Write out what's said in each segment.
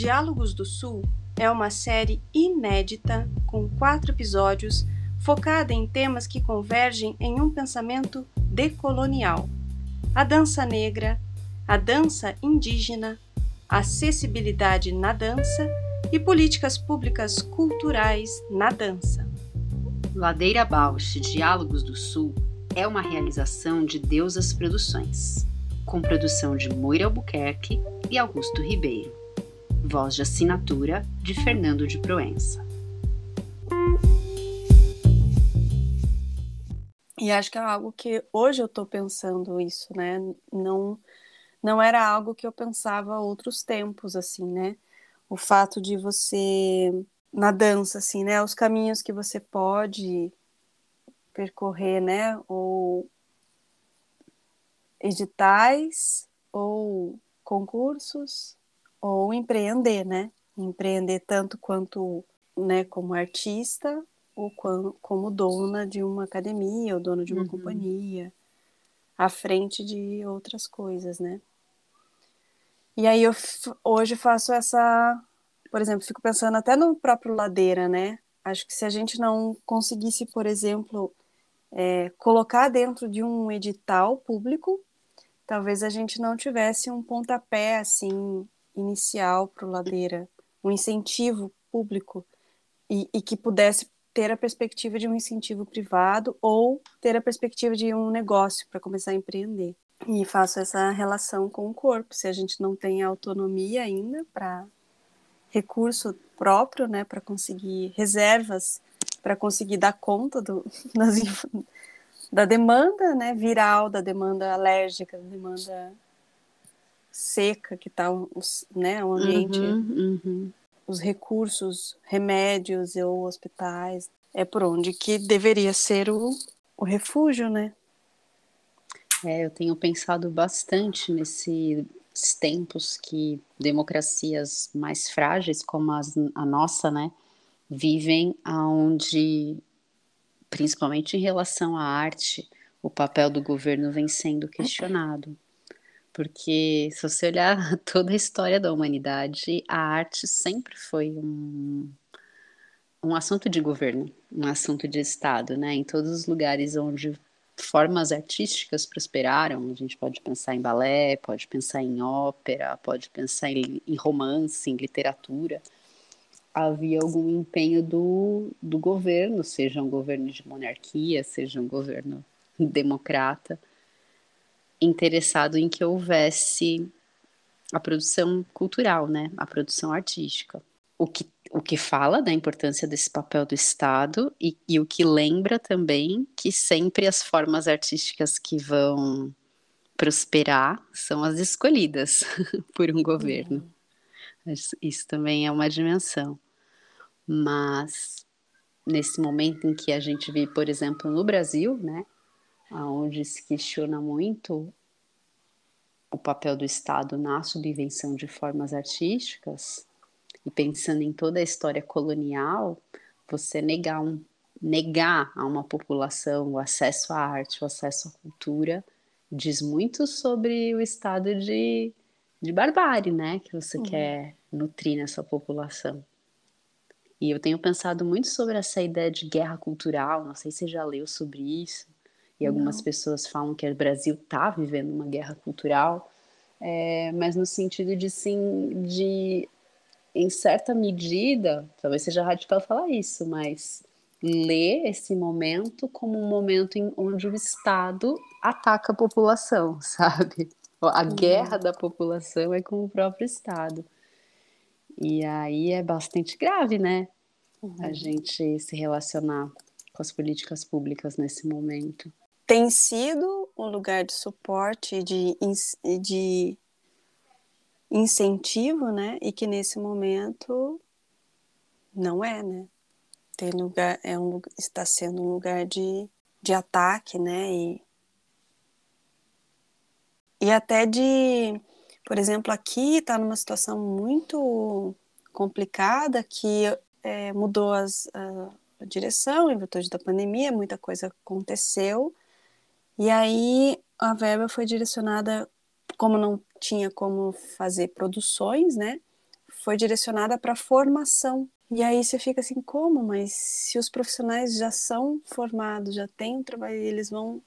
Diálogos do Sul é uma série inédita com quatro episódios focada em temas que convergem em um pensamento decolonial: a dança negra, a dança indígena, acessibilidade na dança e políticas públicas culturais na dança. Ladeira Bausch Diálogos do Sul é uma realização de Deusas Produções, com produção de Moira Albuquerque e Augusto Ribeiro voz de assinatura de Fernando de Proença. E acho que é algo que hoje eu estou pensando isso, né? Não, não era algo que eu pensava outros tempos, assim, né? O fato de você, na dança, assim, né? Os caminhos que você pode percorrer, né? Ou editais, ou concursos, ou empreender, né? Empreender tanto quanto, né, como artista ou como dona de uma academia ou dona de uma uhum. companhia, à frente de outras coisas, né? E aí eu hoje faço essa, por exemplo, fico pensando até no próprio Ladeira, né? Acho que se a gente não conseguisse, por exemplo, é, colocar dentro de um edital público, talvez a gente não tivesse um pontapé assim inicial para o Ladeira, um incentivo público e, e, que pudesse ter a perspectiva de um incentivo privado ou ter a perspectiva de um negócio para começar a empreender. E faço essa relação com o corpo. Se a gente não tem autonomia ainda para recurso próprio, né, para conseguir reservas, para conseguir dar conta do, das, da demanda, né, viral, da demanda alérgica, da demanda seca que está né, o ambiente, uhum, uhum. os recursos, remédios ou hospitais, é por onde que deveria ser o, o refúgio, né? É, eu tenho pensado bastante nesses tempos que democracias mais frágeis, como as, a nossa, né, vivem aonde, principalmente em relação à arte, o papel do governo vem sendo questionado. Porque se você olhar toda a história da humanidade, a arte sempre foi um, um assunto de governo, um assunto de Estado, né? Em todos os lugares onde formas artísticas prosperaram, a gente pode pensar em balé, pode pensar em ópera, pode pensar em, em romance, em literatura, havia algum empenho do, do governo, seja um governo de monarquia, seja um governo democrata, interessado em que houvesse a produção cultural, né, a produção artística. O que, o que fala da importância desse papel do Estado e, e o que lembra também que sempre as formas artísticas que vão prosperar são as escolhidas por um governo. Uhum. Isso também é uma dimensão. Mas nesse momento em que a gente vive, por exemplo, no Brasil, né, onde se questiona muito o papel do Estado na subvenção de formas artísticas, e pensando em toda a história colonial, você negar, um, negar a uma população o acesso à arte, o acesso à cultura, diz muito sobre o estado de, de barbárie, né, que você uhum. quer nutrir nessa população. E eu tenho pensado muito sobre essa ideia de guerra cultural, não sei se você já leu sobre isso, e algumas não. pessoas falam que o Brasil está vivendo uma guerra cultural, é, mas no sentido de sim, de em certa medida, talvez seja radical falar isso, mas ler esse momento como um momento em onde o Estado ataca a população, sabe? A uhum. guerra da população é com o próprio Estado. E aí é bastante grave, né? Uhum. A gente se relacionar com as políticas públicas nesse momento. Tem sido um lugar de suporte, de, de incentivo, né? E que nesse momento não é, né? Tem lugar, é um, está sendo um lugar de, de ataque, né? E, e até de, por exemplo, aqui está numa situação muito complicada que é, mudou as, a, a direção em virtude da pandemia, muita coisa aconteceu. E aí a verba foi direcionada, como não tinha como fazer produções, né? Foi direcionada para formação. E aí você fica assim, como? Mas se os profissionais já são formados, já têm um trabalho, eles vão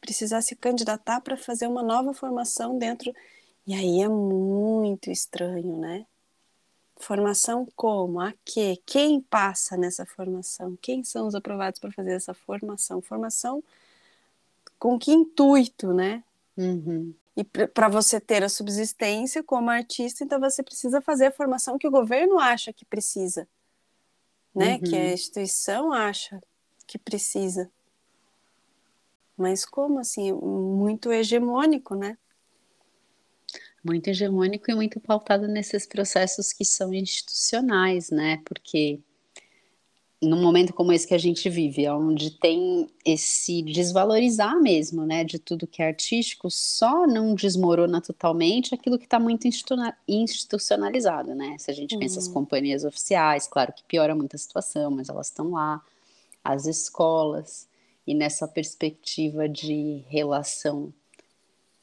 precisar se candidatar para fazer uma nova formação dentro. E aí é muito estranho, né? Formação como? A quê? Quem passa nessa formação? Quem são os aprovados para fazer essa formação? Formação com que intuito, né? Uhum. E para você ter a subsistência como artista, então você precisa fazer a formação que o governo acha que precisa, né? Uhum. Que a instituição acha que precisa. Mas como assim? Muito hegemônico, né? Muito hegemônico e muito pautado nesses processos que são institucionais, né? Porque num momento como esse que a gente vive, onde tem esse desvalorizar mesmo, né, de tudo que é artístico, só não desmorona totalmente aquilo que está muito institucionalizado, né? Se a gente uhum. pensa as uhum. companhias oficiais, claro que piora muito a situação, mas elas estão lá, as escolas, e nessa perspectiva de relação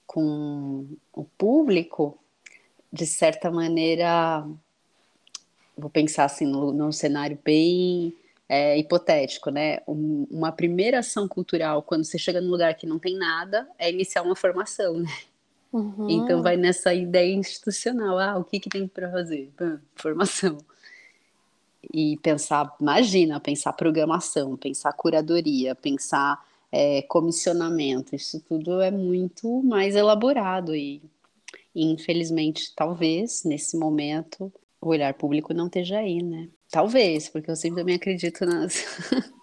com o público, de certa maneira, vou pensar assim num cenário bem é, hipotético, né? Um, uma primeira ação cultural, quando você chega num lugar que não tem nada, é iniciar uma formação, né? Uhum. Então vai nessa ideia institucional, ah, o que que tem para fazer? formação. E pensar, imagina, pensar programação, pensar curadoria, pensar é, comissionamento, isso tudo é muito mais elaborado e, infelizmente, talvez, nesse momento, o olhar público não esteja aí, né? Talvez, porque eu sempre também acredito nas...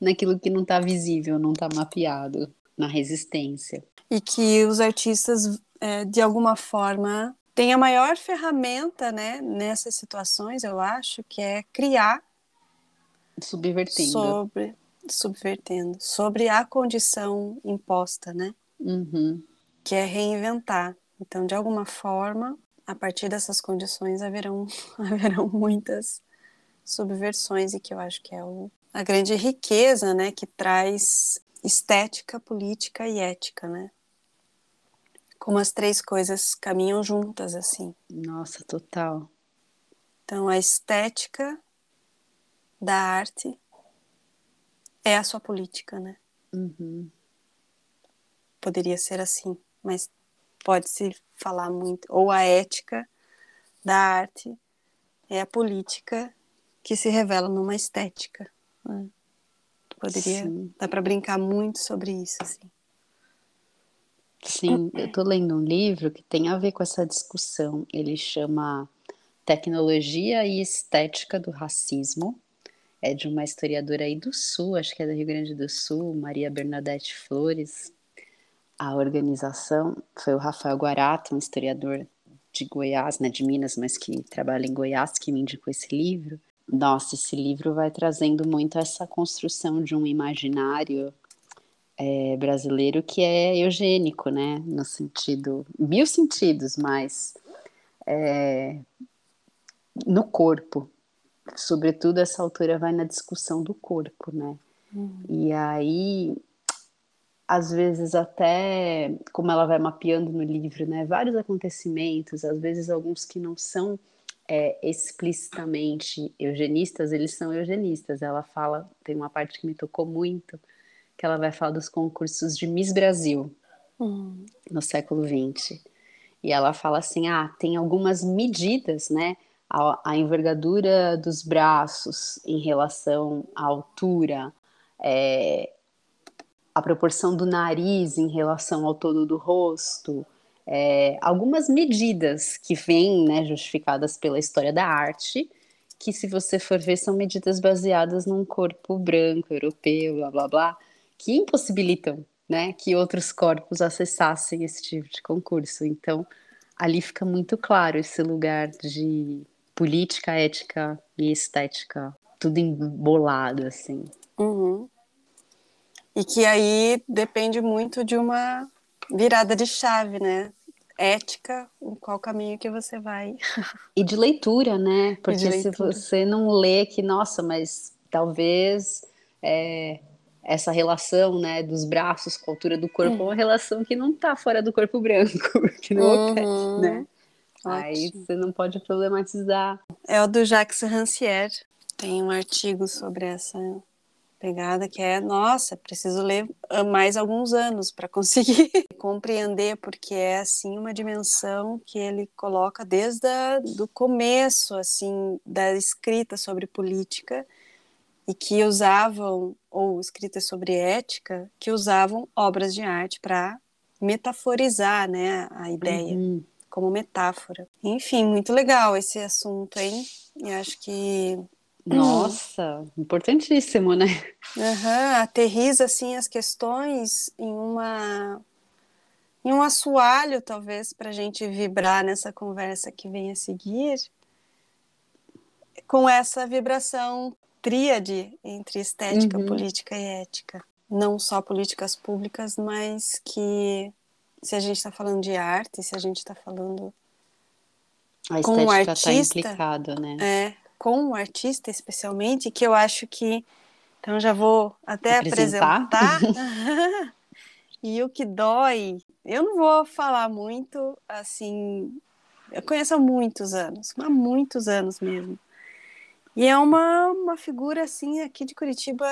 naquilo que não está visível, não está mapeado, na resistência. E que os artistas, é, de alguma forma, têm a maior ferramenta né, nessas situações, eu acho, que é criar. Subvertendo. Sobre, subvertendo. Sobre a condição imposta, né? Uhum. Que é reinventar. Então, de alguma forma, a partir dessas condições haverão, haverão muitas subversões e que eu acho que é o, a grande riqueza, né, que traz estética, política e ética, né? Como as três coisas caminham juntas assim. Nossa, total. Então a estética da arte é a sua política, né? Uhum. Poderia ser assim, mas pode-se falar muito. Ou a ética da arte é a política que se revela numa estética. Né? Poderia, Sim. dá para brincar muito sobre isso, assim. Sim, eu estou lendo um livro que tem a ver com essa discussão. Ele chama Tecnologia e Estética do Racismo. É de uma historiadora aí do Sul, acho que é do Rio Grande do Sul, Maria Bernadette Flores. A organização foi o Rafael Guarato, um historiador de Goiás, né, de Minas, mas que trabalha em Goiás, que me indicou esse livro. Nossa, esse livro vai trazendo muito essa construção de um imaginário é, brasileiro que é eugênico, né? No sentido, mil sentidos, mas é, no corpo. Sobretudo, essa altura vai na discussão do corpo, né? Uhum. E aí, às vezes até, como ela vai mapeando no livro, né? Vários acontecimentos, às vezes alguns que não são é, explicitamente eugenistas, eles são eugenistas. Ela fala, tem uma parte que me tocou muito, que ela vai falar dos concursos de Miss Brasil uhum. no século XX. E ela fala assim: ah, tem algumas medidas, né? A, a envergadura dos braços em relação à altura, é, a proporção do nariz em relação ao todo do rosto, é, algumas medidas que vêm né, justificadas pela história da arte, que se você for ver são medidas baseadas num corpo branco, europeu, blá blá blá, que impossibilitam né, que outros corpos acessassem esse tipo de concurso. Então, ali fica muito claro esse lugar de política, ética e estética, tudo embolado, assim. Uhum. E que aí depende muito de uma virada de chave, né? Ética, em qual caminho que você vai. E de leitura, né? Porque leitura. se você não lê que, nossa, mas talvez é, essa relação, né, dos braços com a altura do corpo, é uma relação que não está fora do corpo branco, que não uhum. né? Ótimo. Aí você não pode problematizar. É o do Jacques Rancière. Tem um artigo sobre essa pegada que é, nossa, preciso ler mais alguns anos para conseguir compreender, porque é assim uma dimensão que ele coloca desde o começo assim da escrita sobre política e que usavam, ou escritas sobre ética, que usavam obras de arte para metaforizar né, a ideia, uhum. como metáfora. Enfim, muito legal esse assunto, hein? E acho que. Nossa, hum. importantíssimo, né? Uhum, aterriza assim as questões em uma em um assoalho, talvez, para a gente vibrar nessa conversa que vem a seguir, com essa vibração tríade entre estética, uhum. política e ética. Não só políticas públicas, mas que se a gente está falando de arte, se a gente está falando a com um tá artista, tá implicado, né? É, com um artista especialmente, que eu acho que então já vou até apresentar. apresentar. e o que dói, eu não vou falar muito assim, eu conheço há muitos anos, há muitos anos mesmo. E é uma, uma figura, assim, aqui de Curitiba,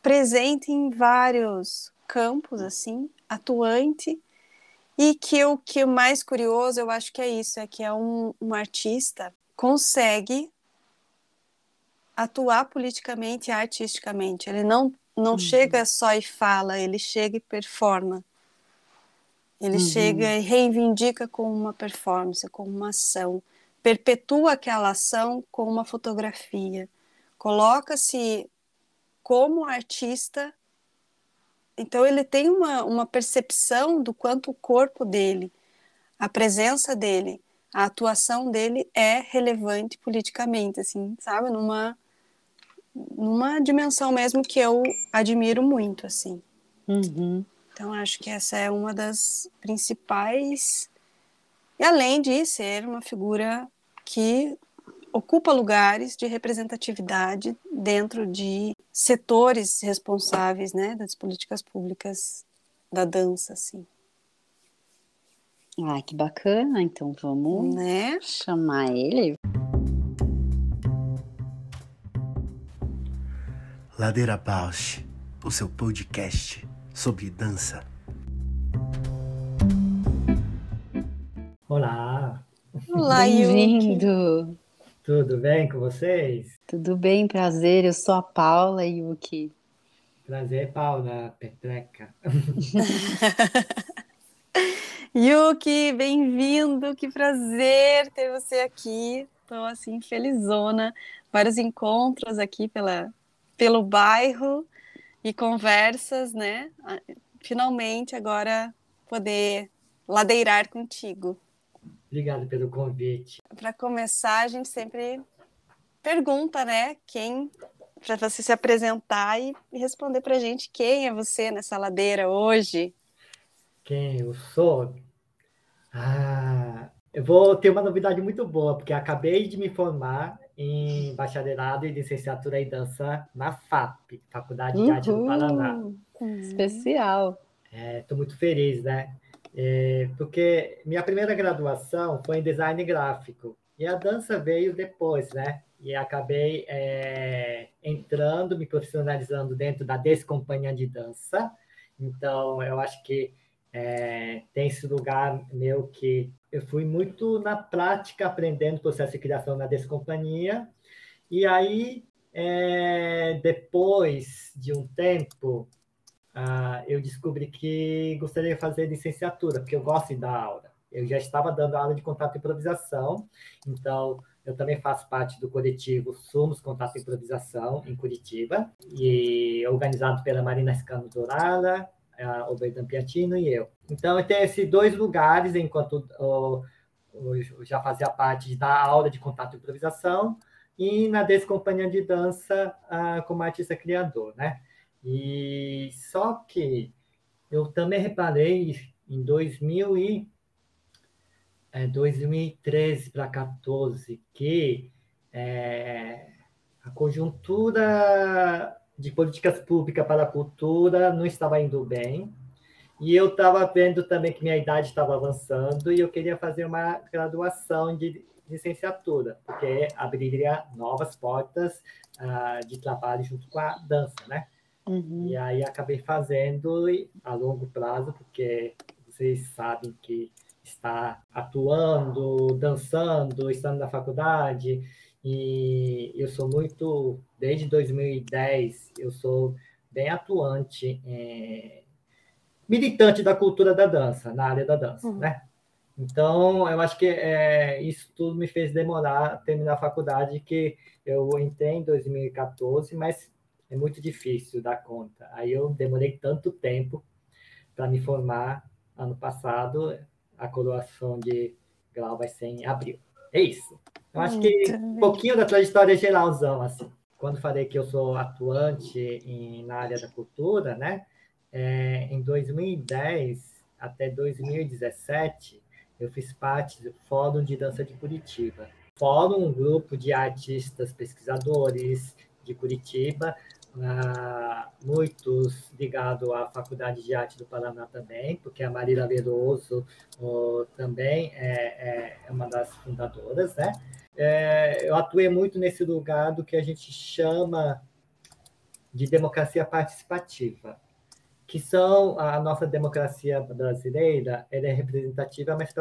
presente em vários campos, assim, atuante, e que o que é mais curioso, eu acho que é isso, é que é um, um artista consegue atuar politicamente e artisticamente. Ele não, não uhum. chega só e fala, ele chega e performa. Ele uhum. chega e reivindica com uma performance, com uma ação perpetua aquela ação com uma fotografia, coloca-se como artista. Então, ele tem uma, uma percepção do quanto o corpo dele, a presença dele, a atuação dele é relevante politicamente, assim, sabe? Numa, numa dimensão mesmo que eu admiro muito, assim. Uhum. Então, acho que essa é uma das principais e além de ser uma figura que ocupa lugares de representatividade dentro de setores responsáveis, né, das políticas públicas da dança, assim. Ah, que bacana! Então vamos né? chamar ele. Ladeira Bausch, o seu podcast sobre dança. Olá! Olá, Bem-vindo! Tudo bem com vocês? Tudo bem, prazer. Eu sou a Paula Yuki. Prazer, Paula Petreca. Yuki, bem-vindo! Que prazer ter você aqui. Estou assim felizona. Vários encontros aqui pela, pelo bairro e conversas, né? Finalmente agora poder ladeirar contigo. Obrigado pelo convite. Para começar, a gente sempre pergunta, né? Quem para você se apresentar e responder para a gente quem é você nessa ladeira hoje. Quem eu sou? Ah, eu vou ter uma novidade muito boa, porque acabei de me formar em bacharelado e licenciatura em dança na FAP, Faculdade de Arte do Paraná. Especial. Estou é, muito feliz, né? É, porque minha primeira graduação foi em design gráfico e a dança veio depois, né? E acabei é, entrando, me profissionalizando dentro da Descompanhia de Dança. Então, eu acho que é, tem esse lugar meu que eu fui muito na prática aprendendo o processo de criação na Descompanhia. E aí, é, depois de um tempo, ah, eu descobri que gostaria de fazer licenciatura, porque eu gosto de dar aula. Eu já estava dando aula de contato e improvisação, então eu também faço parte do coletivo Somos Contato e Improvisação, em Curitiba, e organizado pela Marina Scano O Berdan Piatino e eu. Então, eu tenho esses dois lugares, enquanto eu já fazia parte dar aula de contato e improvisação, e na Descompanhia de Dança como artista criador, né? E só que eu também reparei em 2000 e é, 2013 para 14 que é, a conjuntura de políticas públicas para a cultura não estava indo bem. E eu estava vendo também que minha idade estava avançando e eu queria fazer uma graduação de licenciatura, porque abriria novas portas uh, de trabalho junto com a dança, né? Uhum. E aí acabei fazendo a longo prazo, porque vocês sabem que está atuando, dançando, estando na faculdade, e eu sou muito, desde 2010, eu sou bem atuante, é, militante da cultura da dança, na área da dança, uhum. né? Então, eu acho que é, isso tudo me fez demorar terminar a faculdade, que eu entrei em 2014, mas é muito difícil dar conta. Aí eu demorei tanto tempo para me formar ano passado, a coroação de grau vai ser em abril. É isso. Eu acho que um pouquinho da trajetória geralzão, assim. Quando falei que eu sou atuante em, na área da cultura, né? É, em 2010 até 2017, eu fiz parte do Fórum de Dança de Curitiba. Fórum, um grupo de artistas pesquisadores de Curitiba, uh, muitos ligados à Faculdade de Arte do Paraná também, porque a Marília Veroso também é, é, uma das fundadoras, né? É, eu atuei muito nesse lugar do que a gente chama de democracia participativa, que são a nossa democracia brasileira, ela é representativa, mas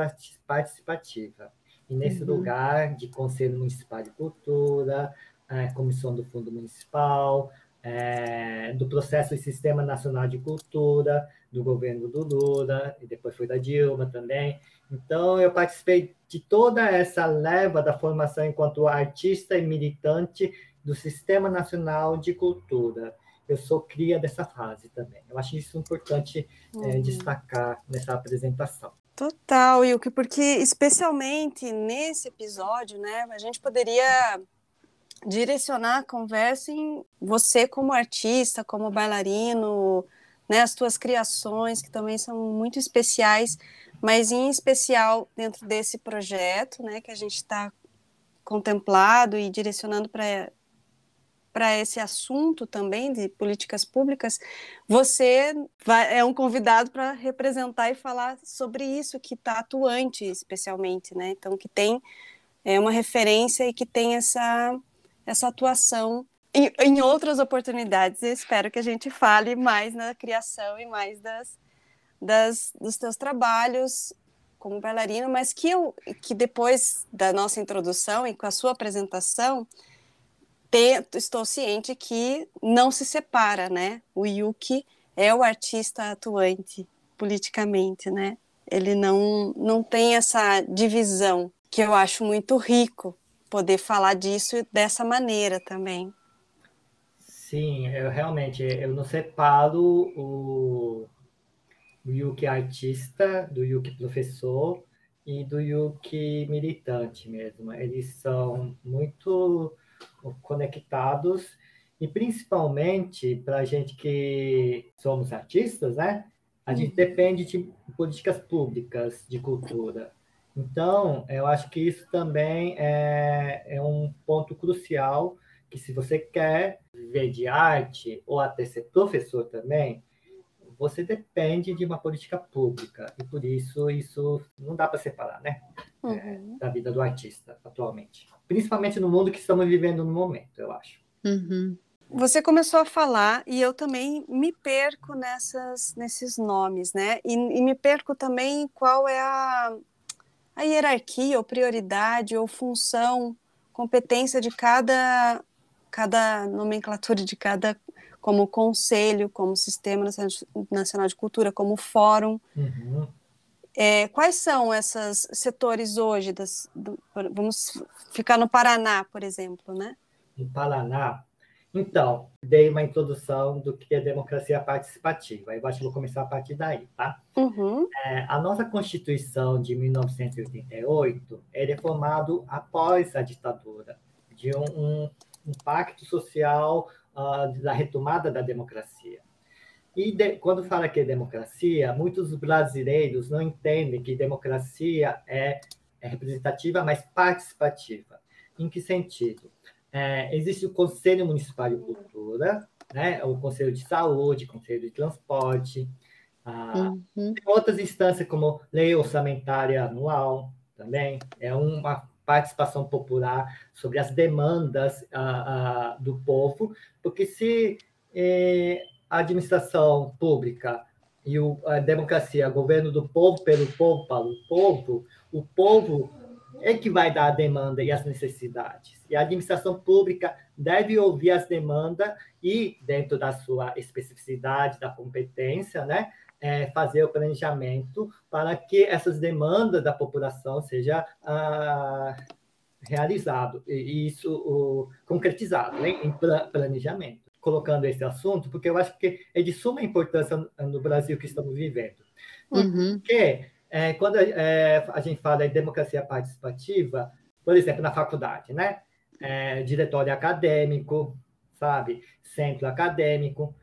participativa. E nesse uhum. lugar de Conselho Municipal de Cultura, é, Comissão do Fundo Municipal, é, do processo do Sistema Nacional de Cultura, do governo do Lula, e depois foi da Dilma também. Então, eu participei de toda essa leva da formação enquanto artista e militante do Sistema Nacional de Cultura. Eu sou cria dessa fase também. Eu acho isso importante é, uhum. é, destacar nessa apresentação. Total, Yuki, porque especialmente nesse episódio, né, a gente poderia direcionar a conversa em você como artista, como bailarino, né, as tuas criações que também são muito especiais, mas em especial dentro desse projeto, né, que a gente está contemplado e direcionando para para esse assunto também de políticas públicas, você vai, é um convidado para representar e falar sobre isso que está atuante, especialmente, né? Então que tem é uma referência e que tem essa essa atuação em, em outras oportunidades. Eu espero que a gente fale mais na criação e mais das, das, dos teus trabalhos como bailarino, mas que, eu, que depois da nossa introdução e com a sua apresentação, estou ciente que não se separa, né? O Yuki é o artista atuante politicamente, né? Ele não, não tem essa divisão que eu acho muito rico poder falar disso dessa maneira também. Sim, eu realmente eu não separo o, o Yuki artista do Yuki professor e do Yuki militante mesmo. Eles são muito conectados e principalmente para a gente que somos artistas, né? A gente depende de políticas públicas de cultura. Então, eu acho que isso também é, é um ponto crucial que se você quer viver de arte ou até ser professor também, você depende de uma política pública e por isso isso não dá para separar, né, uhum. é, da vida do artista atualmente, principalmente no mundo que estamos vivendo no momento, eu acho. Uhum. Você começou a falar e eu também me perco nessas, nesses nomes, né? E, e me perco também qual é a, a hierarquia, ou prioridade, ou função, competência de cada, cada nomenclatura, de cada como conselho, como Sistema Nacional de Cultura, como fórum. Uhum. É, quais são esses setores hoje? Das, do, vamos ficar no Paraná, por exemplo, né? No Paraná, então, dei uma introdução do que é democracia participativa. Eu acho que vou começar a partir daí, tá? Uhum. É, a nossa Constituição de 1988 é formada após a ditadura, de um, um, pacto social uh, da retomada da democracia. E de, quando fala que é democracia, muitos brasileiros não entendem que democracia é, é representativa, mas participativa. Em que sentido? É, existe o Conselho Municipal de Cultura, né? o Conselho de Saúde, Conselho de Transporte, ah, uhum. outras instâncias como Lei Orçamentária Anual também, é uma participação popular, sobre as demandas uh, do povo, porque se eh, a administração pública e o, a democracia, governo do povo, pelo povo, para o povo, o povo é que vai dar a demanda e as necessidades. E a administração pública deve ouvir as demandas e, dentro da sua especificidade, da competência, né, é, fazer o planejamento para que essas demandas da população seja ah, realizado e isso o, concretizado né, em planejamento. Colocando esse assunto, porque eu acho que é de suma importância no Brasil que estamos vivendo. Uhum. É, quando é, a gente fala em democracia participativa, por exemplo, na faculdade, né? É, diretório acadêmico, sabe? Centro acadêmico,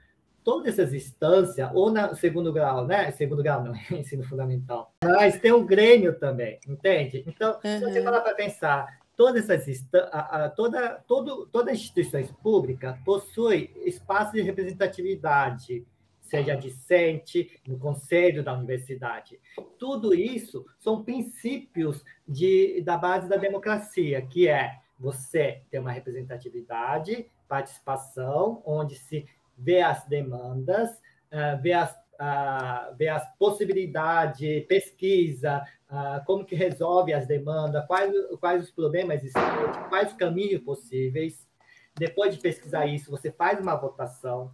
todas essas instâncias, ou no segundo grau, né? Segundo grau não, ensino fundamental. Mas tem o Grêmio também, entende? Então, uhum. se você falar para pensar, todas essas a, a, toda, todo, todas as instituições públicas possuem espaço de representatividade, seja discente, no conselho da universidade. Tudo isso são princípios de, da base da democracia, que é você ter uma representatividade, participação, onde se ver as demandas, uh, ver, as, uh, ver as possibilidades, pesquisa, uh, como que resolve as demandas, quais, quais os problemas existentes, quais os caminhos possíveis. Depois de pesquisar isso, você faz uma votação.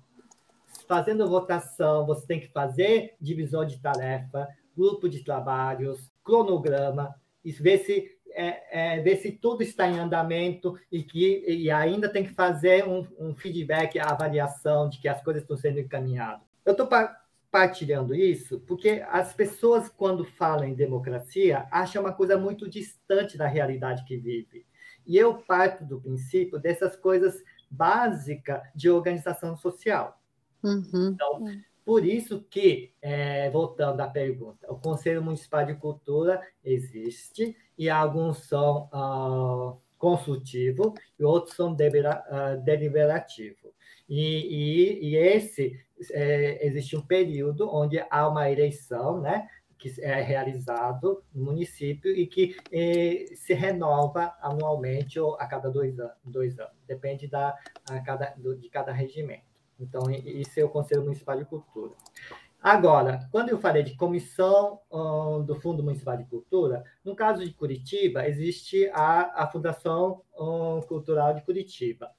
Fazendo votação, você tem que fazer divisão de tarefa, grupo de trabalhos, cronograma, e ver se é, é, ver se tudo está em andamento e que e ainda tem que fazer um, um feedback, a avaliação de que as coisas estão sendo encaminhadas. Eu estou partilhando isso porque as pessoas, quando falam em democracia, acham uma coisa muito distante da realidade que vive. E eu parto do princípio dessas coisas básicas de organização social. Uhum. Então, por isso que, é, voltando à pergunta, o Conselho Municipal de Cultura existe e alguns são uh, consultivos e outros são delibera, uh, deliberativos. E, e, e esse, é, existe um período onde há uma eleição, né, que é realizado no município e que eh, se renova anualmente ou a cada dois anos, dois anos depende da, a cada, do, de cada regimento. Então, isso é o Conselho Municipal de Cultura. Agora, quando eu falei de comissão um, do Fundo Municipal de Cultura, no caso de Curitiba, existe a, a Fundação um, Cultural de Curitiba.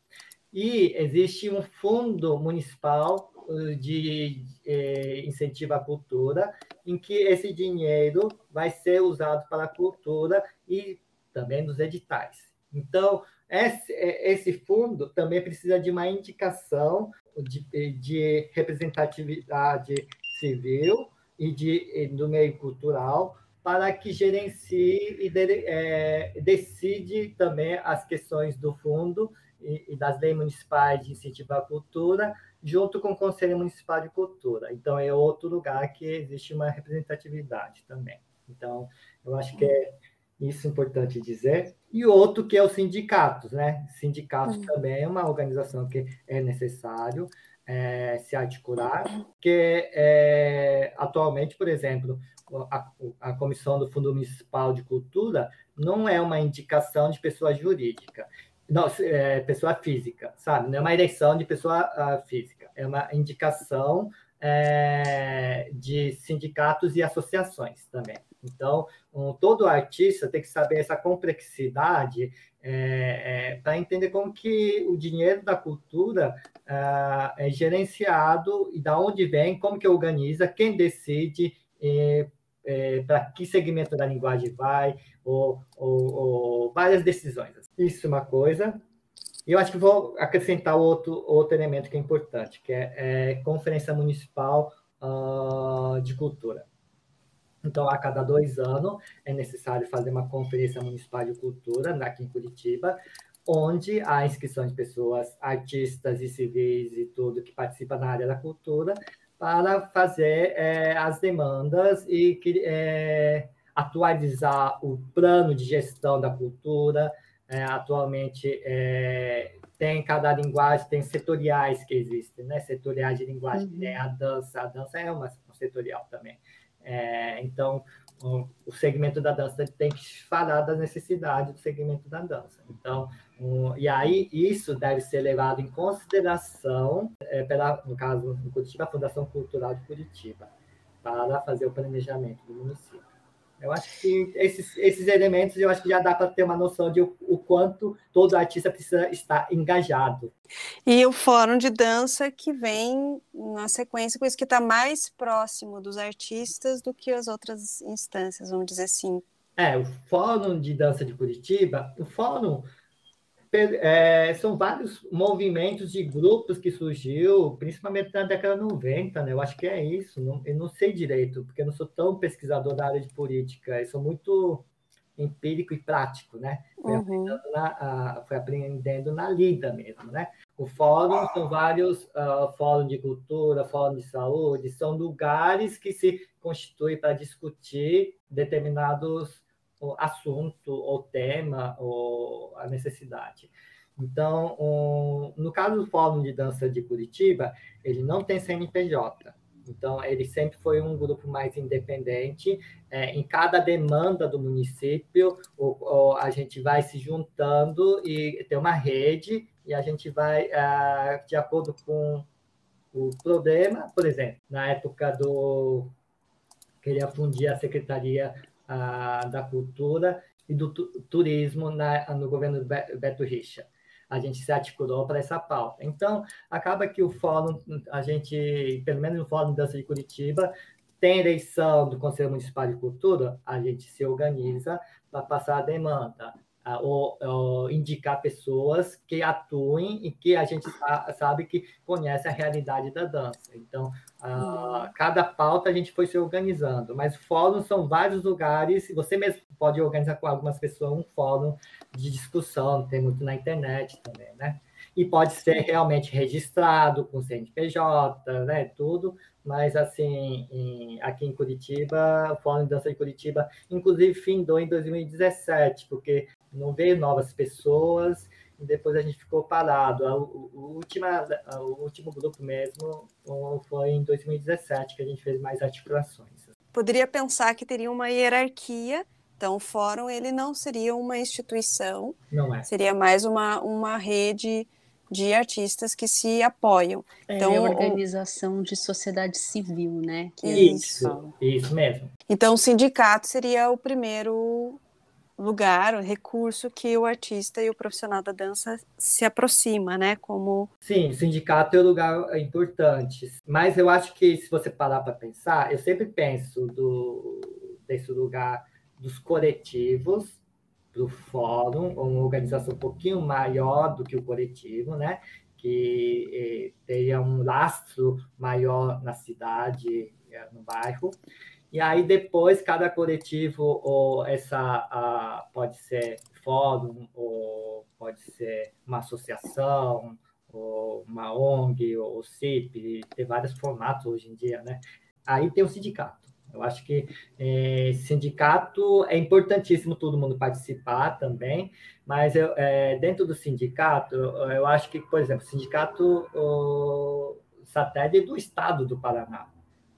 E existe um fundo municipal de eh, incentivo à cultura, em que esse dinheiro vai ser usado para a cultura e também nos editais. Então, esse, esse fundo também precisa de uma indicação de, de representatividade civil e, de, e do meio cultural para que gerencie e de, é, decide também as questões do fundo e, e das leis municipais de incentivo à cultura, junto com o Conselho Municipal de Cultura. Então, é outro lugar que existe uma representatividade também. Então, eu acho que é isso importante dizer. E outro que é os sindicatos, né? Sindicatos uhum. também é uma organização que é necessário é, se articular, que é, atualmente, por exemplo, a, a, Comissão do Fundo Municipal de Cultura não é uma indicação de pessoa jurídica, não, é pessoa física, sabe? Não é uma eleição de pessoa uh, física, é uma indicação é, de sindicatos e associações também. Então, um, todo artista tem que saber essa complexidade é, é, para entender como que o dinheiro da cultura uh, é gerenciado e da onde vem, como que organiza, quem decide é, é, para que segmento da linguagem vai, ou, ou, ou, várias decisões. Isso é uma coisa. E eu acho que vou acrescentar outro, outro elemento que é importante, que é, é Conferência Municipal uh, de Cultura. Então, a cada dois anos, é necessário fazer uma Conferência Municipal de Cultura aqui em Curitiba, onde há inscrição de pessoas, artistas e civis e tudo que participa na área da cultura, para fazer é, as demandas e é, atualizar o plano de gestão da cultura. É, atualmente é, tem cada linguagem, tem setoriais que existem, né? Setoriais de linguagem, uhum. tem a dança, a dança é uma um setorial também. É, então, o, segmento da dança tem que falar da necessidade do segmento da dança. Então, um, e aí isso deve ser levado em consideração é, pela, no caso, no Curitiba, a Fundação Cultural de Curitiba, para fazer o planejamento do município. Eu acho que esses, esses elementos eu acho que já dá para ter uma noção de o, o, quanto todo artista precisa estar engajado. E o fórum de dança que vem na sequência, com isso que está mais próximo dos artistas do que as outras instâncias, vamos dizer assim. É, o fórum de dança de Curitiba, o fórum é, são vários movimentos de grupos que surgiu, principalmente na década de 90, né? Eu acho que é isso. Não, eu não sei direito, porque eu não sou tão pesquisador da área de política. Eu sou muito empírico e prático, né? Fui, uhum. aprendendo, na, fui aprendendo na lida mesmo, né? O fórum são vários uh, fóruns de cultura, fórum de saúde, são lugares que se constituem para discutir determinados assunto ou tema ou a necessidade. Então, um, no caso do Fórum de Dança de Curitiba, ele não tem CNPJ. Então, ele sempre foi um grupo mais independente. É, em cada demanda do município, a gente vai se juntando e tem uma rede e a gente vai, é, de acordo com o problema, por exemplo, na época do queria fundir a Secretaria a, da cultura e do turismo na, no governo Beto Richa. A gente se articulou para essa pauta. Então, acaba que o fórum, a gente, pelo menos no Fórum Dança de Curitiba, tem eleição do Conselho Municipal de Cultura, a gente se organiza para passar a demanda ou, ou, indicar pessoas que atuem e que a gente sabe que conhece a realidade da dança. Então, uh, cada pauta a gente foi se organizando, mas fóruns são vários lugares, você mesmo pode organizar com algumas pessoas um fórum de discussão, tem muito na internet também, né? E pode ser realmente registrado com CNPJ, né, tudo, mas assim, em, aqui em Curitiba, o Fórum de Dança de Curitiba, inclusive findou em 2017, porque não veio novas pessoas e depois a gente ficou parado. O, o, última, o último grupo mesmo foi em 2017 que a gente fez mais articulações. Poderia pensar que teria uma hierarquia, então o fórum ele não seria uma instituição, não é. seria mais uma, uma rede de artistas que se apoiam. É, então, organização de sociedade civil, né? Que isso, isso mesmo. Então, o sindicato seria o primeiro lugar, o recurso que o artista e o profissional da dança se aproxima, né? Como sim, sindicato é um lugar importante, mas eu acho que se você parar para pensar, eu sempre penso do desse lugar dos coletivos para o fórum, uma organização um pouquinho maior do que o coletivo, né? Que eh, teria um lastro maior na cidade, eh, no bairro E aí depois cada coletivo ou essa a, pode ser fórum ou pode ser uma associação ou uma ONG ou CIP, tem vários formatos hoje em dia, né? Aí tem o sindicato. Eu acho que é, sindicato é importantíssimo todo mundo participar também, mas eu, é, dentro do sindicato, eu acho que, por exemplo, sindicato o, satélite do Estado do Paraná.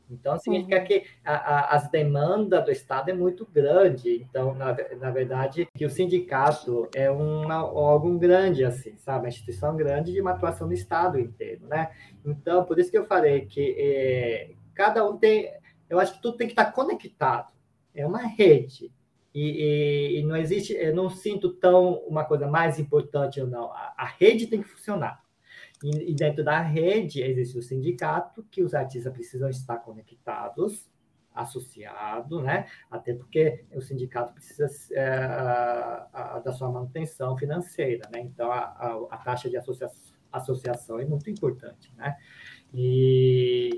Então, significa uhum. que a, a, as demandas do Estado é muito grande. Então, na, na verdade, que o sindicato é um órgão grande, assim, sabe? Uma instituição grande de uma atuação no Estado inteiro, né? Então, por isso que eu falei que é, cada um tem... Eu acho que tudo tem que estar conectado. É uma rede. E, e, e, não existe, eu não sinto tão uma coisa mais importante ou não. A, a rede tem que funcionar. E, dentro da rede existe o sindicato, que os artistas precisam estar conectados, associados, né? Até porque o sindicato precisa é, a, a, da sua manutenção financeira, né? Então a, a taxa de associa associação é muito importante, né? E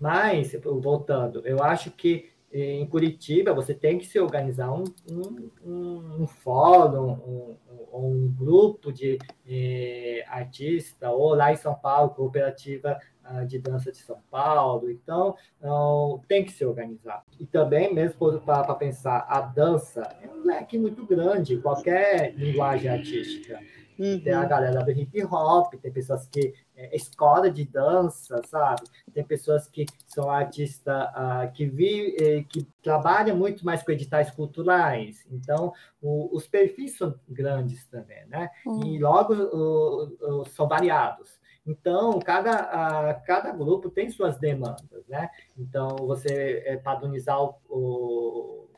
mas voltando, eu acho que em Curitiba, você tem que se organizar um, um, um fórum, um, um, grupo de eh, artista, ou lá em São Paulo, Cooperativa uh, de Dança de São Paulo. Então, uh, tem que se organizar. E também, mesmo para pensar, a dança é um leque muito grande, qualquer linguagem artística. Uhum. Tem a galera do hip hop, tem pessoas que é, escola de dança, sabe? Tem pessoas que são artistas uh, que vi, eh, que trabalham muito mais com editais culturais. Então, o, os perfis são grandes também, né? Uhum. E logo uh, uh, são variados. Então, cada, cada grupo tem suas demandas, né? Então, você é, padronizar o, o,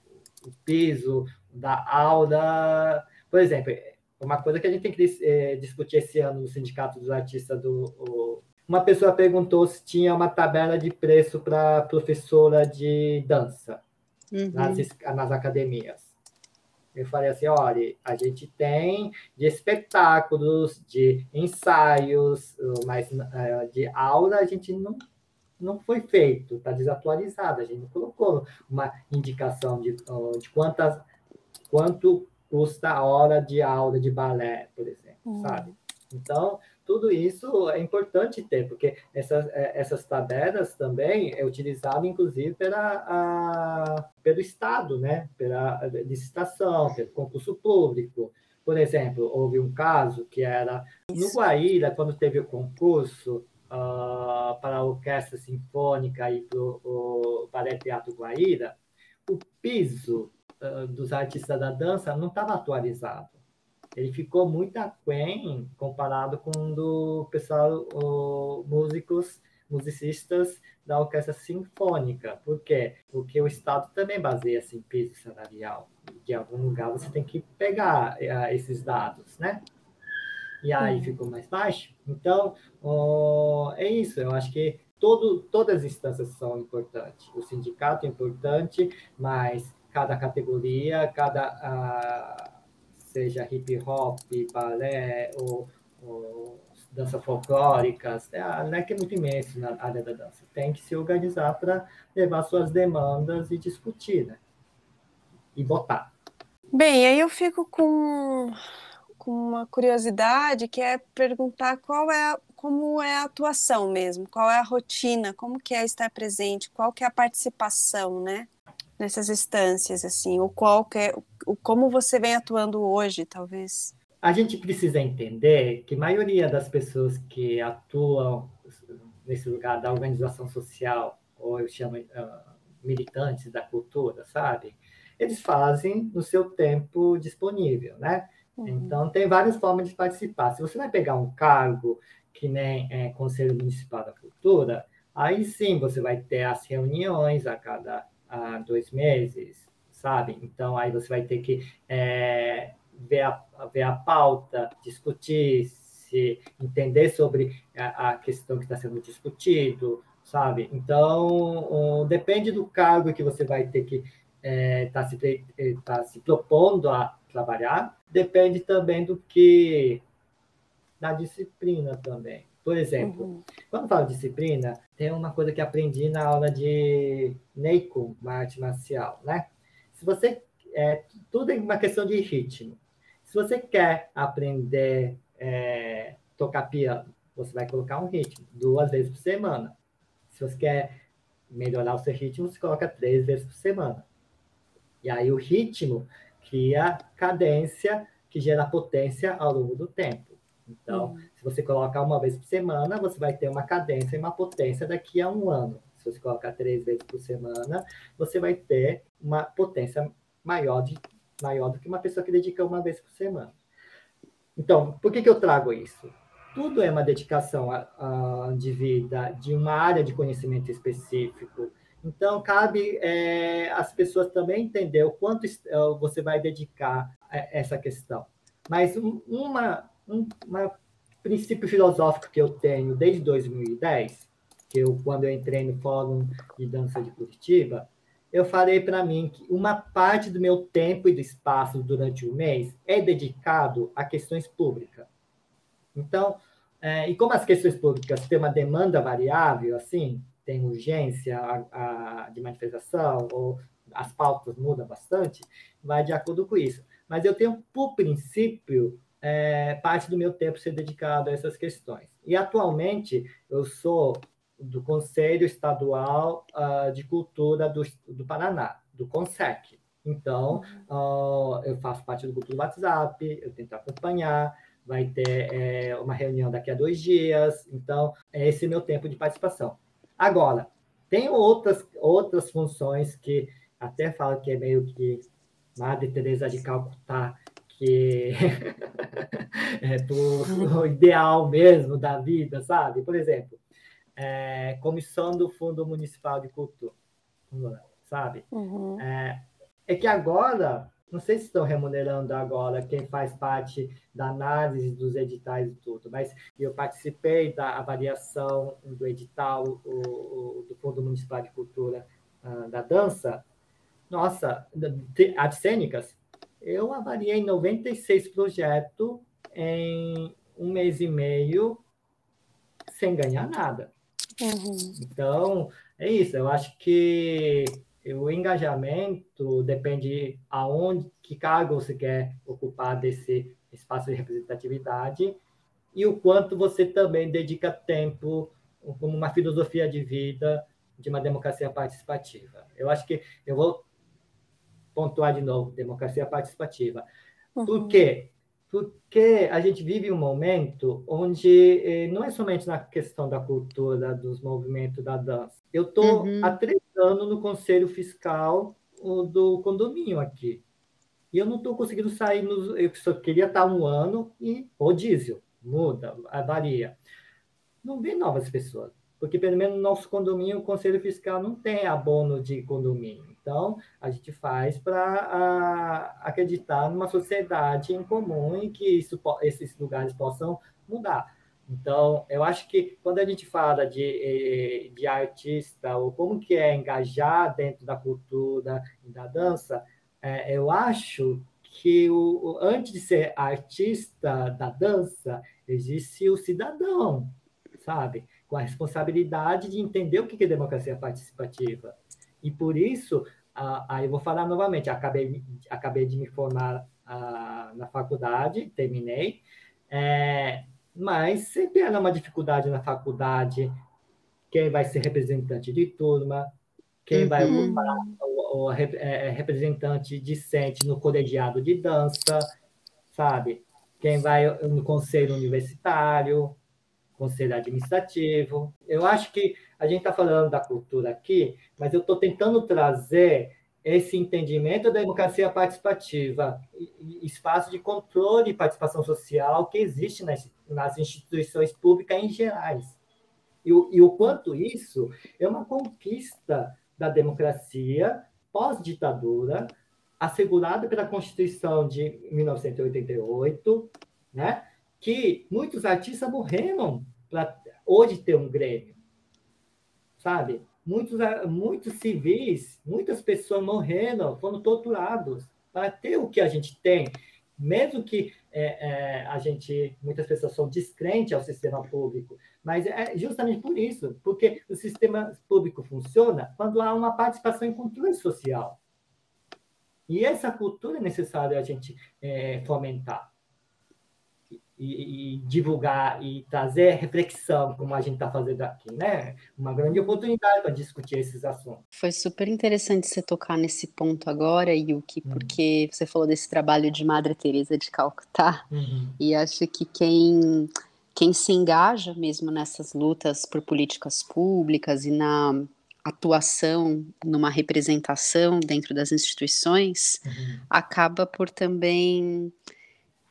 o peso da aula, por exemplo, uma coisa que a gente tem que é, discutir esse ano no Sindicato dos Artistas do. O... Uma pessoa perguntou se tinha uma tabela de preço para professora de dança uhum. nas, nas academias. Eu falei assim: olha, a gente tem de espetáculos, de ensaios, mas é, de aula a gente não, não foi feito, está desatualizado. A gente não colocou uma indicação de, de quantas, quanto custa a hora de aula de balé, por exemplo, uhum. sabe? Então, tudo isso é importante ter, porque essas, é, essas tabelas também é utilizado, inclusive, pela, a, pelo Estado, né? pela licitação, pelo concurso público. Por exemplo, houve um caso que era no Guaíra, quando teve o concurso uh, para a Orquestra Sinfônica e para o Ballet Teatro Guaíra, o piso dos artistas da dança não estava atualizado. Ele ficou muito aquém comparado com o do pessoal, o, músicos, musicistas da orquestra sinfônica. Por quê? Porque o Estado também baseia-se em piso salarial. De algum lugar você tem que pegar uh, esses dados, né? E aí ficou mais baixo. Então, é isso. Eu acho que todo, todas as instâncias são importantes. O sindicato é importante, mas cada categoria, cada uh, seja hip hop, balé ou, ou dança folclórica, é, não é muito imenso na área da dança. Tem que se organizar para levar suas demandas e discutir, né? E votar. Bem, aí eu fico com, com uma curiosidade que é perguntar qual é como é a atuação mesmo, qual é a rotina, como que é estar presente, qual que é a participação, né? Nessas instâncias, assim, o qual é, o, como você vem atuando hoje, talvez? A gente precisa entender que a maioria das pessoas que atuam nesse lugar da organização social, ou eu chamo uh, militantes da cultura, sabe? Eles fazem no seu tempo disponível, né? Uhum. Então, tem várias formas de participar. Se você vai pegar um cargo que nem é, Conselho Municipal da Cultura, aí sim você vai ter as reuniões a cada há dois meses, sabe? Então, aí você vai ter que é, ver, a, ver a pauta, discutir, se entender sobre a, a questão que está sendo discutido, sabe? Então, um, depende do cargo que você vai ter que estar é, tá se, é, tá se propondo a trabalhar, depende também do que da disciplina também, Por exemplo, uhum. quando falo disciplina, tem uma coisa que aprendi na aula de Neiko, uma arte marcial, né? Se você é, tudo é uma questão de ritmo. Se você quer aprender é, tocar piano, você vai colocar um ritmo duas vezes por semana. Se você quer melhorar o seu ritmo, você coloca três vezes por semana. E aí o ritmo cria cadência que gera potência ao longo do tempo. Então, se você colocar uma vez por semana, você vai ter uma cadência e uma potência daqui a um ano. Se você colocar três vezes por semana, você vai ter uma potência maior, de, maior do que uma pessoa que dedica uma vez por semana. Então, por que, que eu trago isso? Tudo é uma dedicação a, a, de vida, de uma área de conhecimento específico. Então, cabe é, as pessoas também entender o quanto é, você vai dedicar a essa questão. Mas um, uma, um princípio filosófico que eu tenho desde 2010, que eu, quando eu entrei no Fórum de Dança de Curitiba, eu falei para mim que uma parte do meu tempo e do espaço durante o mês é dedicado a questões públicas. Então, é, e como as questões públicas têm uma demanda variável, assim, tem urgência a, a, de manifestação, ou as pautas mudam bastante, vai de acordo com isso. Mas eu tenho, por princípio, é, parte do meu tempo ser dedicado a essas questões. E, atualmente, eu sou do Conselho Estadual uh, de Cultura do, do Paraná, do CONSEC. Então, uh, eu faço parte do grupo do WhatsApp, eu tento acompanhar, vai ter é, uma reunião daqui a dois dias, então, é esse meu tempo de participação. Agora, tem outras, outras funções que até falo que é meio que Madre Teresa de Calcutá, é do ideal mesmo da vida, sabe? Por exemplo, é, comissão do Fundo Municipal de Cultura, sabe? Uhum. É, é que agora, não sei se estão remunerando agora quem faz parte da análise dos editais e tudo, mas eu participei da avaliação do edital o, o, do Fundo Municipal de Cultura uh, da dança. Nossa, artes cênicas, eu avaliei 96 projetos em um mês e meio sem ganhar nada. Uhum. Então, é isso. Eu acho que o engajamento depende aonde, que cargo você quer ocupar desse espaço de representatividade e o quanto você também dedica tempo como uma filosofia de vida de uma democracia participativa. Eu acho que eu vou pontuar de novo, democracia participativa. Uhum. Por quê? porque a gente vive um momento onde eh, não é somente na questão da cultura, dos movimentos da dança. Eu estou uhum. há três anos no conselho fiscal do condomínio aqui. E eu não estou conseguindo sair. Nos, eu só queria estar um ano e o diesel muda, varia. Não vê novas pessoas porque pelo menos no nosso condomínio, o conselho fiscal não tem abono de condomínio. Então, a gente faz para acreditar numa sociedade em comum em que isso, esses lugares possam mudar. Então, eu acho que quando a gente fala de, de artista, ou como que é engajar dentro da cultura e da dança, é, eu acho que o, antes de ser artista da dança, existe o cidadão, sabe? com a responsabilidade de entender o que é democracia participativa. E por isso, aí eu vou falar novamente, acabei, acabei de me formar na faculdade, terminei, é, mas sempre era uma dificuldade na faculdade quem vai ser representante de turma, quem uhum. vai ocupar o, o, é, é, representante discente no colegiado de dança, sabe? Quem vai no conselho universitário, conselho administrativo. Eu acho que a gente está falando da cultura aqui, mas eu estou tentando trazer esse entendimento da democracia participativa, espaço de controle e participação social que existe nas, nas instituições públicas em gerais. E, e o quanto isso é uma conquista da democracia pós-ditadura, assegurada pela Constituição de 1988, né? Que muitos artistas morreram para hoje ter um Grêmio, sabe? Muitos, muitos civis, muitas pessoas morreram, foram torturados para ter o que a gente tem, mesmo que é, é, a gente, muitas pessoas são descrentes ao sistema público, mas é justamente por isso, porque o sistema público funciona quando há uma participação em controle social. E essa cultura é necessária a gente é, fomentar e, e, divulgar e trazer reflexão, como a gente está fazendo aqui, né? Uma grande oportunidade para discutir esses assuntos. Foi super interessante você tocar nesse ponto agora, Yuki, uhum. porque você falou desse trabalho de Madre Teresa de Calcutá, uhum. e acho que quem quem se engaja mesmo nessas lutas por políticas públicas e na atuação numa representação dentro das instituições uhum. acaba por também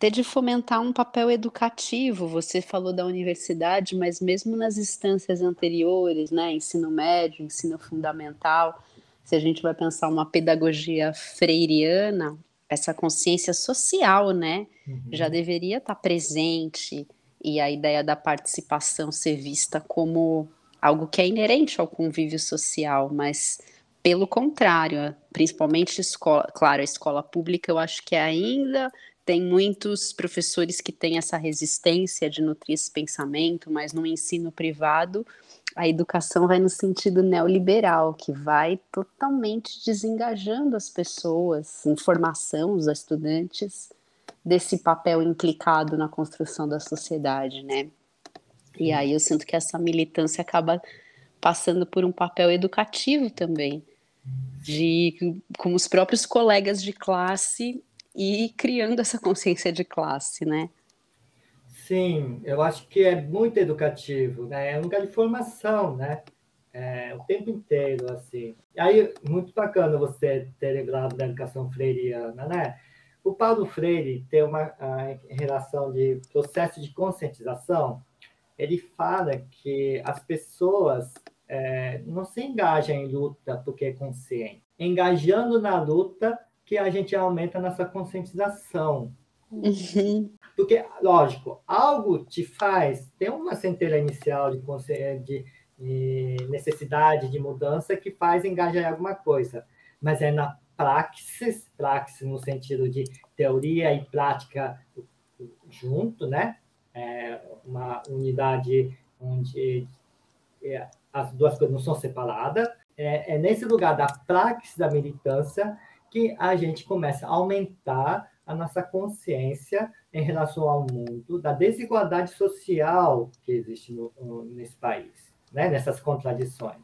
ter de fomentar um papel educativo. Você falou da universidade, mas mesmo nas instâncias anteriores, né, ensino médio, ensino fundamental, se a gente vai pensar uma pedagogia freiriana, essa consciência social, né, uhum. já deveria estar presente e a ideia da participação ser vista como algo que é inerente ao convívio social, mas pelo contrário, principalmente escola, claro, a escola pública, eu acho que ainda tem muitos professores que têm essa resistência de nutrir esse pensamento, mas no ensino privado a educação vai no sentido neoliberal, que vai totalmente desengajando as pessoas, informação, os estudantes, desse papel implicado na construção da sociedade, né? E aí eu sinto que essa militância acaba passando por um papel educativo também, de com os próprios colegas de classe e criando essa consciência de classe, né? Sim, eu acho que é muito educativo, né? É um lugar de formação, né? É, o tempo inteiro, assim. E aí, muito bacana você ter lembrado da educação freiriana, né? O Paulo Freire tem uma relação de processo de conscientização. Ele fala que as pessoas é, não se engajam em luta porque é consciente. Engajando na luta, que a gente aumenta nossa conscientização. Uhum. Porque, lógico, algo te faz, tem uma centelha inicial de, de, de, necessidade de mudança que faz engajar em alguma coisa, mas é na praxis, praxis no sentido de teoria e prática junto, né? É uma unidade onde é, as duas coisas não são separadas. É, é nesse lugar da praxis da militância que a gente começa a aumentar a nossa consciência em relação ao mundo, da desigualdade social que existe no, nesse país, né? nessas contradições.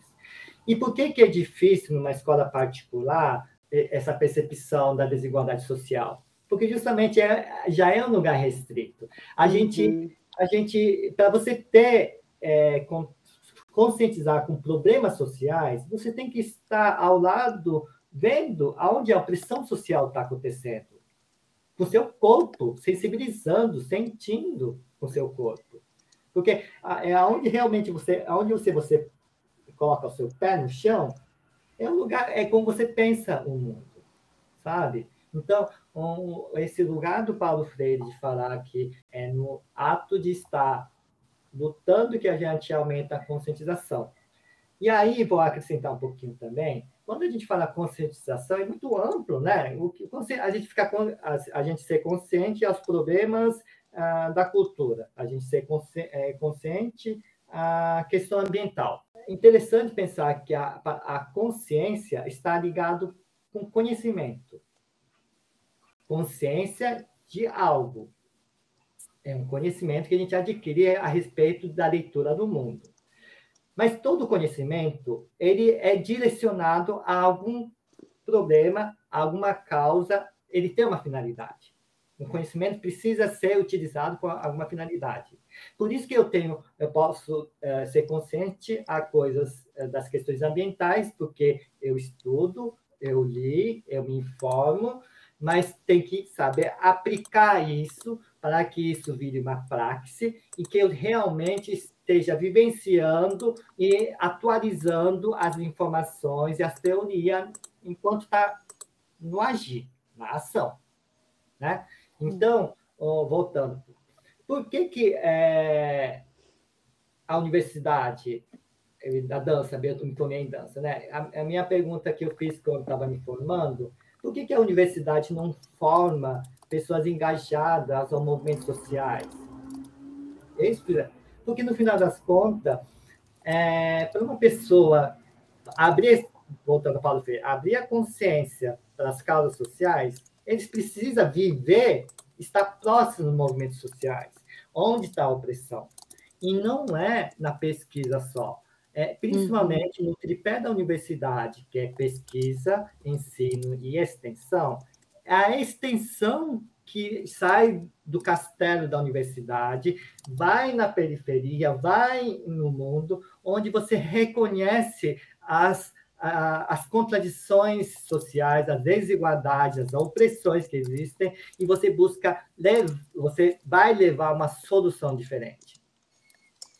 E por que, que é difícil numa escola particular essa percepção da desigualdade social? Porque justamente é, já é um lugar restrito. A uhum. gente, a gente para você ter é, conscientizar com problemas sociais, você tem que estar ao lado vendo aonde a opressão social está acontecendo. Com seu corpo, sensibilizando, sentindo com seu corpo. Porque é aonde realmente você, aonde você, você coloca o seu pé no chão, é o lugar, é como você pensa o mundo, sabe? Então, um, esse lugar do Paulo Freire de falar que é no ato de estar lutando que a gente aumenta a conscientização. E aí, vou acrescentar um pouquinho também, quando a gente fala conscientização, é muito amplo, né? O que, a gente fica a, gente ser consciente aos problemas ah, da cultura, a gente ser consci, é, consciente à questão ambiental. É interessante pensar que a, a consciência está ligado com conhecimento. Consciência de algo. É um conhecimento que a gente adquire a respeito da leitura do mundo. Mas todo conhecimento, ele é direcionado a algum problema, a alguma causa, ele tem uma finalidade. O conhecimento precisa ser utilizado com alguma finalidade. Por isso que eu tenho, eu posso é, ser consciente a coisas é, das questões ambientais, porque eu estudo, eu li, eu me informo, mas tem que saber aplicar isso para que isso vire uma praxe e que eu realmente esteja vivenciando e atualizando as informações e as teorias enquanto está no agir, na ação. Né? Então, voltando, por que, que é, a universidade da dança, eu me formei em dança, né? A, a, minha pergunta que eu fiz quando estava me formando, por que, que a universidade não forma pessoas engajadas aos movimentos sociais. Porque, no final das contas, é, para uma pessoa abrir, voltando a Paulo Freire, abrir a consciência para as causas sociais, eles precisam viver, estar próximo dos movimentos sociais, onde está a opressão. E não é na pesquisa só, é, principalmente uhum. no tripé da universidade, que é pesquisa, ensino e extensão, é a extensão que sai do castelo da universidade, vai na periferia, vai no mundo, onde você reconhece as, as contradições sociais, as desigualdades, as opressões que existem, e você busca, você vai levar uma solução diferente.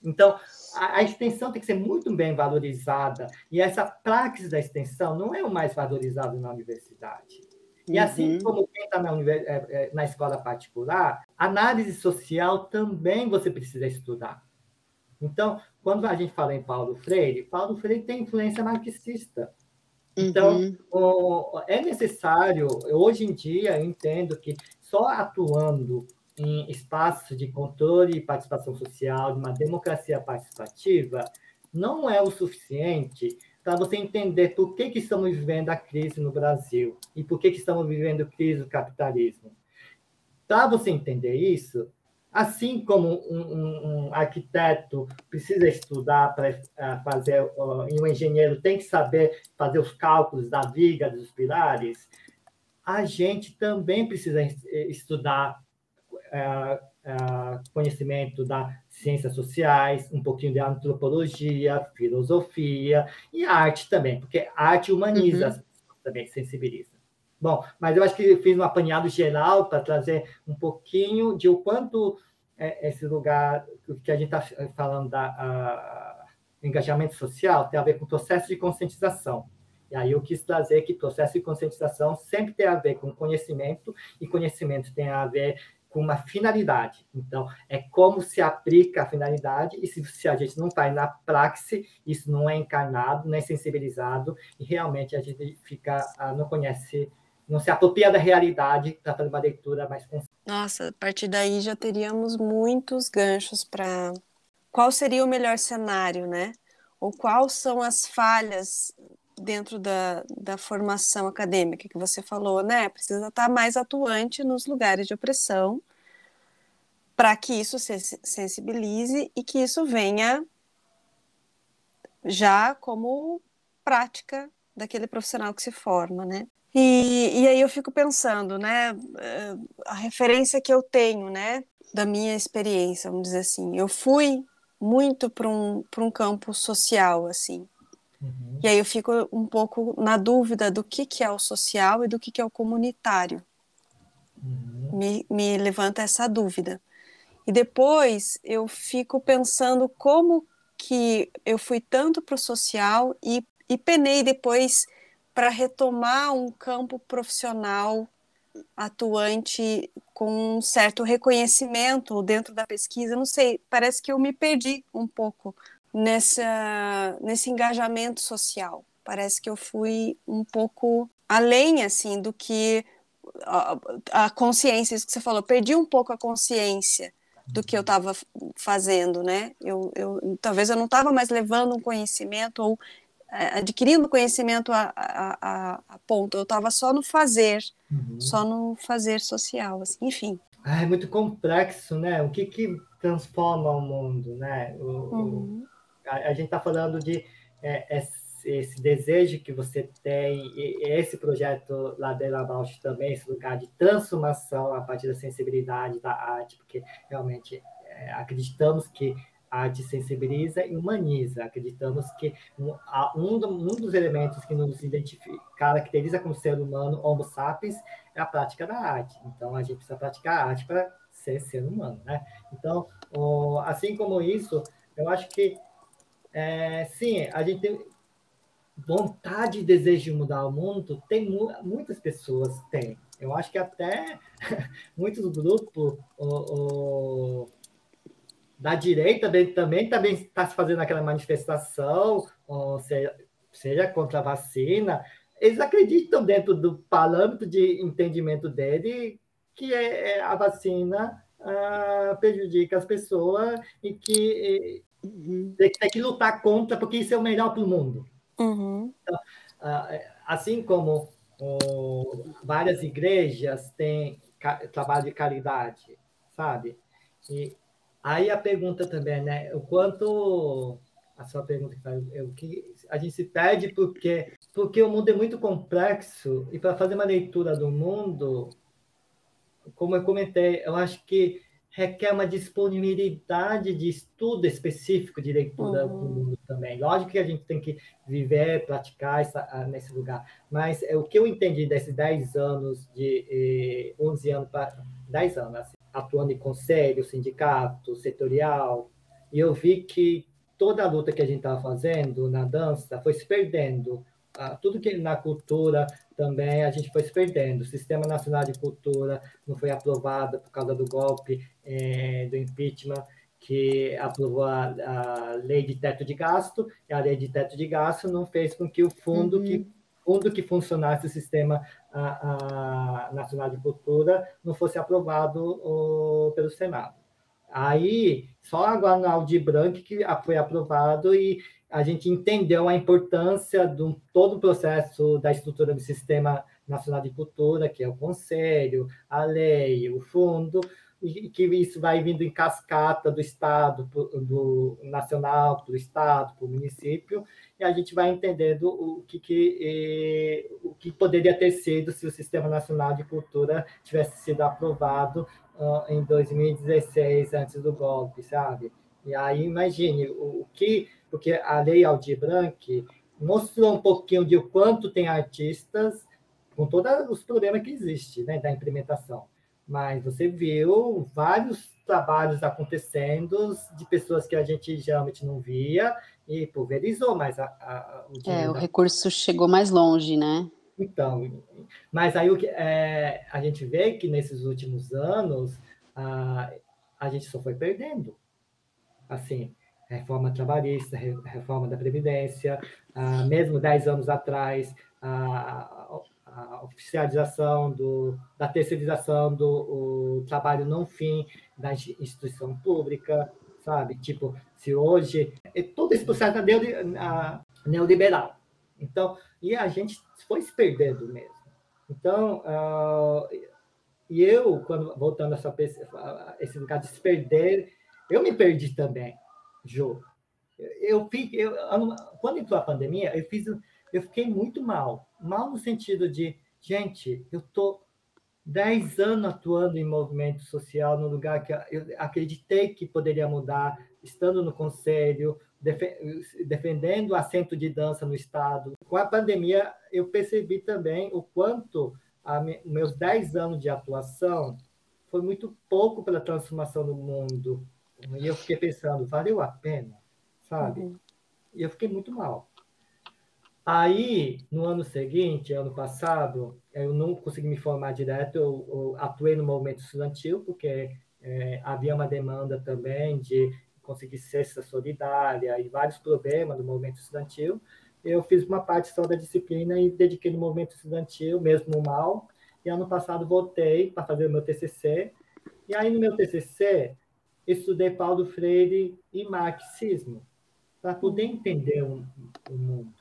Então, a, extensão tem que ser muito bem valorizada, e essa praxis da extensão não é o mais valorizado na universidade. E assim uhum. como quem está na, é, é, na escola particular, análise social também você precisa estudar. Então, quando a gente fala em Paulo Freire, Paulo Freire tem influência marxista. Então, uhum. o, é necessário, hoje em dia, eu entendo que só atuando em espaços de controle e participação social, de uma democracia participativa, não é o suficiente para você entender por que, que estamos vivendo a crise no Brasil e por que, que estamos vivendo crise do capitalismo. Para você entender isso, assim como um, um, um arquiteto precisa estudar para uh, fazer, e um engenheiro tem que saber fazer os cálculos da viga, dos pilares, a gente também precisa estudar uh, conhecimento das ciências sociais, um pouquinho de antropologia, filosofia e arte também, porque arte humaniza uhum. as pessoas também, sensibiliza. Bom, mas eu acho que fiz um apanhado geral para trazer um pouquinho de o quanto é, esse lugar que a gente está falando da engajamento social tem a ver com o processo de conscientização. E aí eu quis trazer que processo de conscientização sempre tem a ver com conhecimento, e conhecimento tem a ver com uma finalidade. Então, é como se aplica a finalidade, e se, se a gente não faz na praxe, isso não é encarnado, não é sensibilizado, e realmente a gente fica, ah, não conhece, não se apropria da realidade para fazer uma leitura mais consciente. Nossa, a partir daí já teríamos muitos ganchos para qual seria o melhor cenário, né? Ou quais são as falhas dentro da, da formação acadêmica que você falou, né? Precisa estar mais atuante nos lugares de opressão para que isso se sensibilize e que isso venha já como prática daquele profissional que se forma, né? E, e aí eu fico pensando, né? Eh, a referência que eu tenho, né? Da minha experiência, vamos dizer assim, eu fui muito para um, um campo social, assim, Uhum. E aí eu fico um pouco na dúvida do que, que é o social e do que, que é o comunitário. Uhum. Me, me levanta essa dúvida. E depois eu fico pensando como que eu fui tanto para o social e, e penei depois para retomar um campo profissional atuante com um certo reconhecimento dentro da pesquisa. Não sei, parece que eu me perdi um pouco nessa, nesse engajamento social. Parece que eu fui um pouco além assim do que a, a consciência, isso que você falou, perdi um pouco a consciência do que eu estava fazendo, né? Eu, eu, talvez eu não estava mais levando um conhecimento ou é, adquirindo conhecimento a, a, a, a ponto, eu estava só no fazer, uhum. só no fazer social, assim, enfim. Ah, é muito complexo, né? O que que transforma o mundo, né? O, uhum. o a, a gente está falando de é, esse, esse, desejo que você tem, esse projeto Ladeira Abaixo também, esse lugar de transformação a partir da sensibilidade da arte, porque realmente é, acreditamos que a arte sensibiliza e humaniza. Acreditamos que um, um, dos elementos que nos caracteriza como ser humano, homo sapiens, é a prática da arte. Então, a gente precisa praticar a arte para ser ser humano, né? Então, assim como isso, eu acho que é, sim, a gente tem vontade e desejo de mudar o mundo, tem muitas pessoas têm. Eu acho que até muitos grupos o, o, da direita também também está se fazendo aquela manifestação, seja, seja contra a vacina. Eles acreditam dentro do parâmetro de entendimento dele que é, é a vacina uh, prejudica as pessoas e que uhum. tem, tem, que lutar contra, porque isso é o melhor para o mundo. Uhum. Então, uh, assim como várias igrejas têm trabalho de caridade, sabe? E aí a pergunta também, né? O quanto a sua pergunta é o que a gente se perde porque porque o mundo é muito complexo e para fazer uma leitura do mundo, como eu comentei, eu acho que requer uma disponibilidade de estudo específico de leitura uhum. do mundo também. Lógico que a gente tem que viver, praticar essa, ah, nesse lugar, mas é o que eu entendi desses 10 anos, de eh, 11 anos para 10 anos, assim, atuando em conselho, sindicato, setorial, e eu vi que toda a luta que a gente estava fazendo na dança foi se perdendo. Ah, tudo que na cultura também a gente foi se perdendo. O Sistema Nacional de Cultura não foi aprovado por causa do golpe é, do impeachment, que aprovou a, a, lei de teto de gasto, e a lei de teto de gasto não fez com que o fundo uhum. que fundo que funcionasse o Sistema a, Nacional de Cultura não fosse aprovado o, pelo Senado. Aí, só agora no Audi Branco que foi aprovado e a gente entendeu a importância de todo o processo da estrutura do Sistema Nacional de Cultura, que é o Conselho, a lei, o fundo, e que isso vai vindo em cascata do Estado, do nacional, do Estado, para o município, e a gente vai entendendo o que, que, eh, o que poderia ter sido se o Sistema Nacional de Cultura tivesse sido aprovado uh, em 2016, antes do golpe, sabe? E aí, imagine o, o que porque a Lei Aldir Blanc mostrou um pouquinho de quanto tem artistas com todos os problemas que existem né, da implementação. Mas você viu vários trabalhos acontecendo de pessoas que a gente geralmente não via e pulverizou mais a, a, o É, o da... recurso chegou mais longe, né? Então, mas aí o que é, a gente vê que nesses últimos anos a, a gente só foi perdendo. Assim, reforma trabalhista, reforma da Previdência, ah, mesmo dez anos atrás, a, oficialização do, da terceirização do trabalho não fim da instituição pública, sabe? Tipo, se hoje... É todo esse processo a, neoliberal. Então, e a gente foi se perdendo mesmo. Então, uh, e eu, quando voltando a esse lugar de se perder, eu me perdi também. Jô. Eu, fiquei, eu, quando entrou a pandemia, eu fiz, eu fiquei muito mal, mal no sentido de, gente, eu tô 10 anos atuando em movimento social no lugar que eu acreditei que poderia mudar, estando no conselho, defendendo o assento de dança no Estado. Com a pandemia, eu percebi também o quanto a meus 10 anos de atuação foi muito pouco pela transformação do mundo, e eu fiquei pensando, valeu a pena, sabe? Uhum. E eu fiquei muito mal. Aí, no ano seguinte, ano passado, eu não consegui me formar direto, eu, eu atuei no movimento estudantil, porque é, havia uma demanda também de conseguir cesta solidária e vários problemas do movimento estudantil. Eu fiz uma parte só da disciplina e dediquei no movimento estudantil, mesmo mal. E ano passado voltei para fazer o meu TCC. E aí, no meu TCC, estudei Paulo Freire e marxismo, para poder entender o, o, mundo.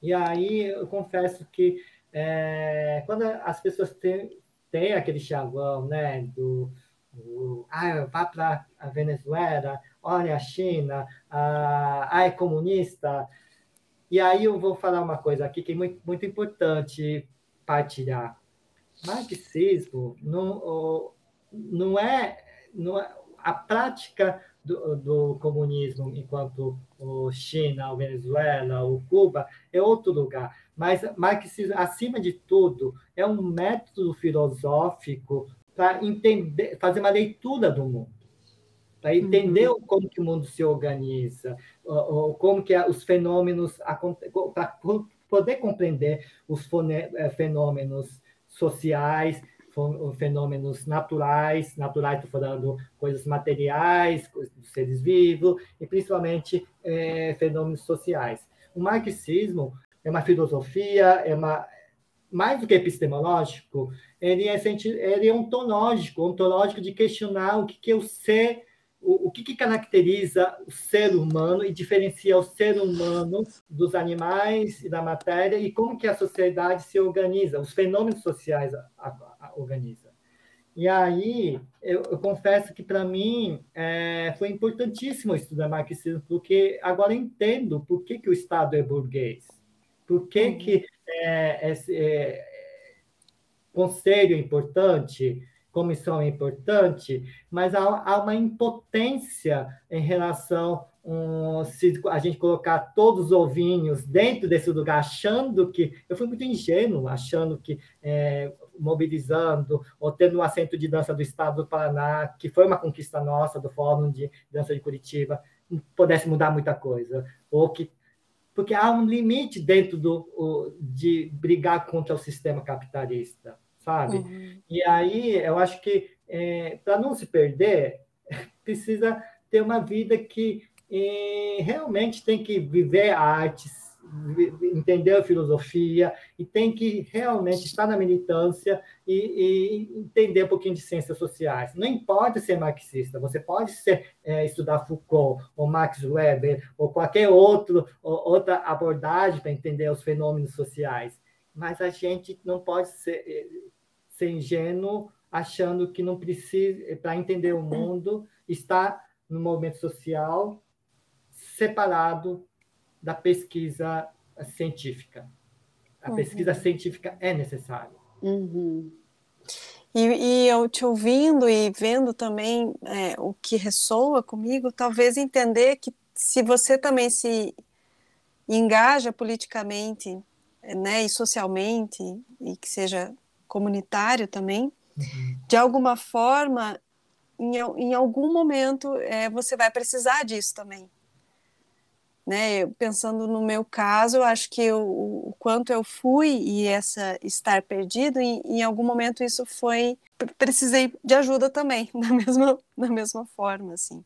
E aí eu confesso que é, quando as pessoas têm, têm aquele chavão, né, do, do ah, vá para a Venezuela, olha a China, ah, ah, é comunista. E aí eu vou falar uma coisa aqui que é muito, muito importante partilhar. Marxismo não, não é, não é a prática do, do, comunismo enquanto o China, o Venezuela, o Cuba é outro lugar. Mas marxismo, acima de tudo, é um método filosófico para entender, fazer uma leitura do mundo, para entender uhum. como que o mundo se organiza, como que os fenômenos para poder compreender os eh, fenômenos sociais fenômenos naturais, naturais estou falando coisas materiais, coisas dos seres vivos, e principalmente é, fenômenos sociais. O marxismo é uma filosofia, é uma, mais do que epistemológico, ele é, ele é ontológico, ontológico de questionar o que, que é o ser, o, o que, que caracteriza o ser humano e diferencia o ser humano dos animais e da matéria e como que a sociedade se organiza, os fenômenos sociais a, a, a organiza. E aí, eu, eu confesso que para mim é, foi importantíssimo estudar marxismo, porque agora entendo por que, que o Estado é burguês, por que, uhum. que é, esse é, conselho é importante, comissão é importante, mas há, há uma impotência em relação um, se a gente colocar todos os ovinhos dentro desse lugar, achando que. Eu fui muito ingênuo, achando que é, mobilizando, ou tendo um assento de dança do Estado do Paraná, que foi uma conquista nossa, do Fórum de Dança de Curitiba, pudesse mudar muita coisa. Ou que. Porque há um limite dentro do, de brigar contra o sistema capitalista, sabe? Uhum. E aí eu acho que, é, para não se perder, precisa ter uma vida que e realmente tem que viver artes, entender a filosofia e tem que realmente estar na militância e, e, entender um pouquinho de ciências sociais. Não importa ser marxista, você pode ser, é, estudar Foucault ou Max Weber ou qualquer outro, ou, outra abordagem para entender os fenômenos sociais, mas a gente não pode ser, é, ser ingênuo achando que não precisa, para entender o mundo, estar no movimento social separado da pesquisa científica. A uhum. pesquisa científica é necessária. Uhum. E, e, eu te ouvindo e vendo também é, o que ressoa comigo, talvez entender que se você também se engaja politicamente né, e socialmente, e que seja comunitário também, uhum. de alguma forma, em, em algum momento, é, você vai precisar disso também né? Pensando no meu caso, eu acho que eu, o quanto eu fui e essa estar perdido, em, em algum momento isso foi precisei de ajuda também, da mesma da mesma forma, assim.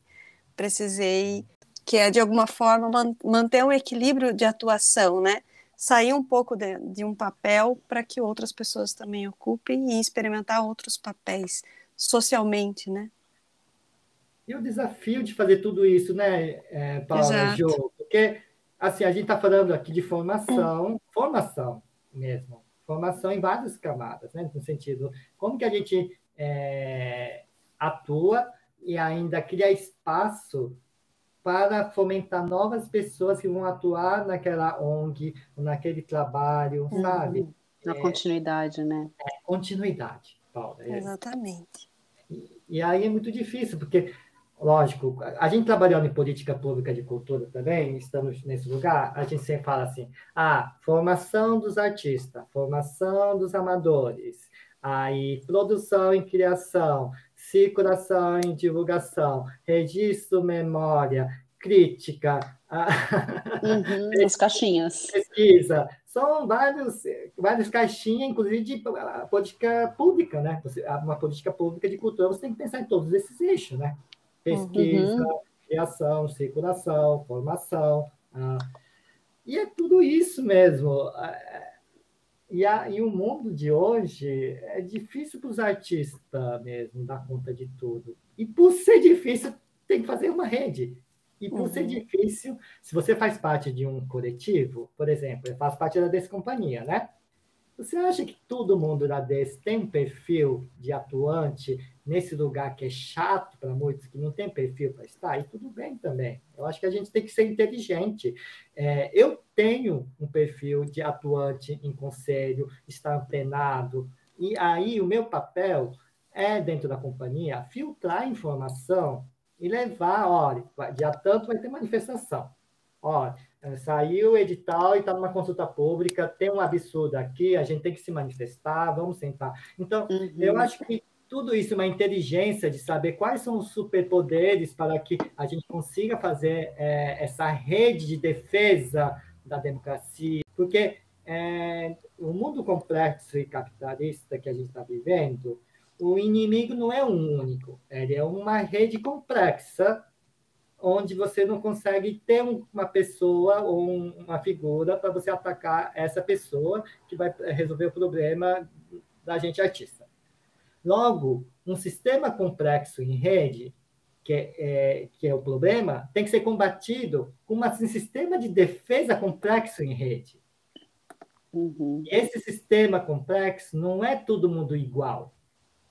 Precisei que é de alguma forma man, manter um equilíbrio de atuação, né? Sair um pouco de, de um papel para que outras pessoas também ocupem e experimentar outros papéis socialmente, né? E o desafio de fazer tudo isso, né, é, Paula? Porque, assim, a gente está falando aqui de formação, formação mesmo, formação em várias camadas, né, no sentido, como que a gente é, atua e ainda cria espaço para fomentar novas pessoas que vão atuar naquela ONG, naquele trabalho, uhum. sabe? Na é, continuidade, né? É, continuidade, Paula. É. Exatamente. E, e, aí é muito difícil, porque lógico, a gente trabalhando em política pública de cultura também, estamos nesse lugar, a gente sempre fala assim, ah, formação dos artistas, formação dos amadores, aí produção e criação, circulação e divulgação, registro, memória, crítica, uhum, as caixinhas. Pesquisa. São vários, várias caixinhas, inclusive de política pública, né? Uma política pública de cultura, você tem que pensar em todos esses eixos, né? Pesquisa, uhum. criação, circulação, formação. Ah, e é tudo isso mesmo. Ah, e, a, e o mundo de hoje é difícil para os artistas mesmo dar conta de tudo. E por ser difícil, tem que fazer uma rede. E por uhum. ser difícil, se você faz parte de um coletivo, por exemplo, eu faço parte da Descompanhia, né? Você acha que todo mundo da DES tem um perfil de atuante nesse lugar que é chato para muitos, que não tem perfil para estar? E tudo bem também. Eu acho que a gente tem que ser inteligente. É, eu tenho um perfil de atuante em conselho, estar antenado, e aí o meu papel é, dentro da companhia, filtrar informação e levar, olha, dia tanto vai ter manifestação. Olha, saiu o edital e está numa consulta pública, tem um absurdo aqui, a gente tem que se manifestar, vamos sentar. Então, uhum. eu acho que tudo isso é uma inteligência de saber quais são os superpoderes para que a gente consiga fazer é, essa rede de defesa da democracia, porque é, o mundo complexo e capitalista que a gente está vivendo, o inimigo não é um único, ele é uma rede complexa onde você não consegue ter uma pessoa ou uma figura para você atacar essa pessoa que vai resolver o problema da gente artista. Logo, um sistema complexo em rede, que é, é que é o problema, tem que ser combatido com um sistema de defesa complexo em rede. Uhum. Esse sistema complexo não é todo mundo igual.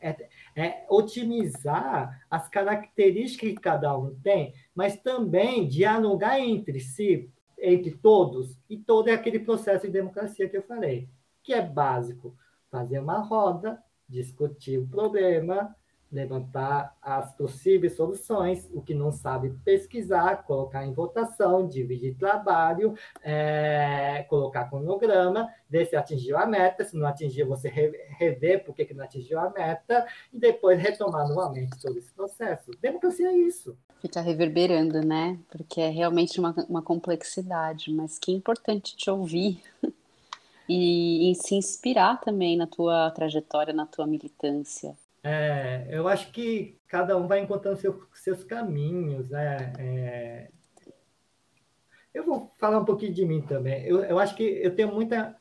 É, é, otimizar as características que cada um tem, mas também dialogar entre si, entre todos, e todo é aquele processo de democracia que eu falei, que é básico. Fazer uma roda, discutir o problema, levantar as possíveis soluções, o que não sabe pesquisar, colocar em votação, dividir trabalho, é, colocar cronograma, ver se atingiu a meta, se não atingiu, você rever por que, não atingiu a meta, e depois retomar novamente todo esse processo. Democracia é isso. Fica reverberando, né? Porque é realmente uma, uma complexidade, mas que importante te ouvir e, e se inspirar também na tua trajetória, na tua militância. É, eu acho que cada um vai encontrando seu, seus caminhos, né? É... Eu vou falar um pouquinho de mim também. Eu, eu acho que eu tenho muita.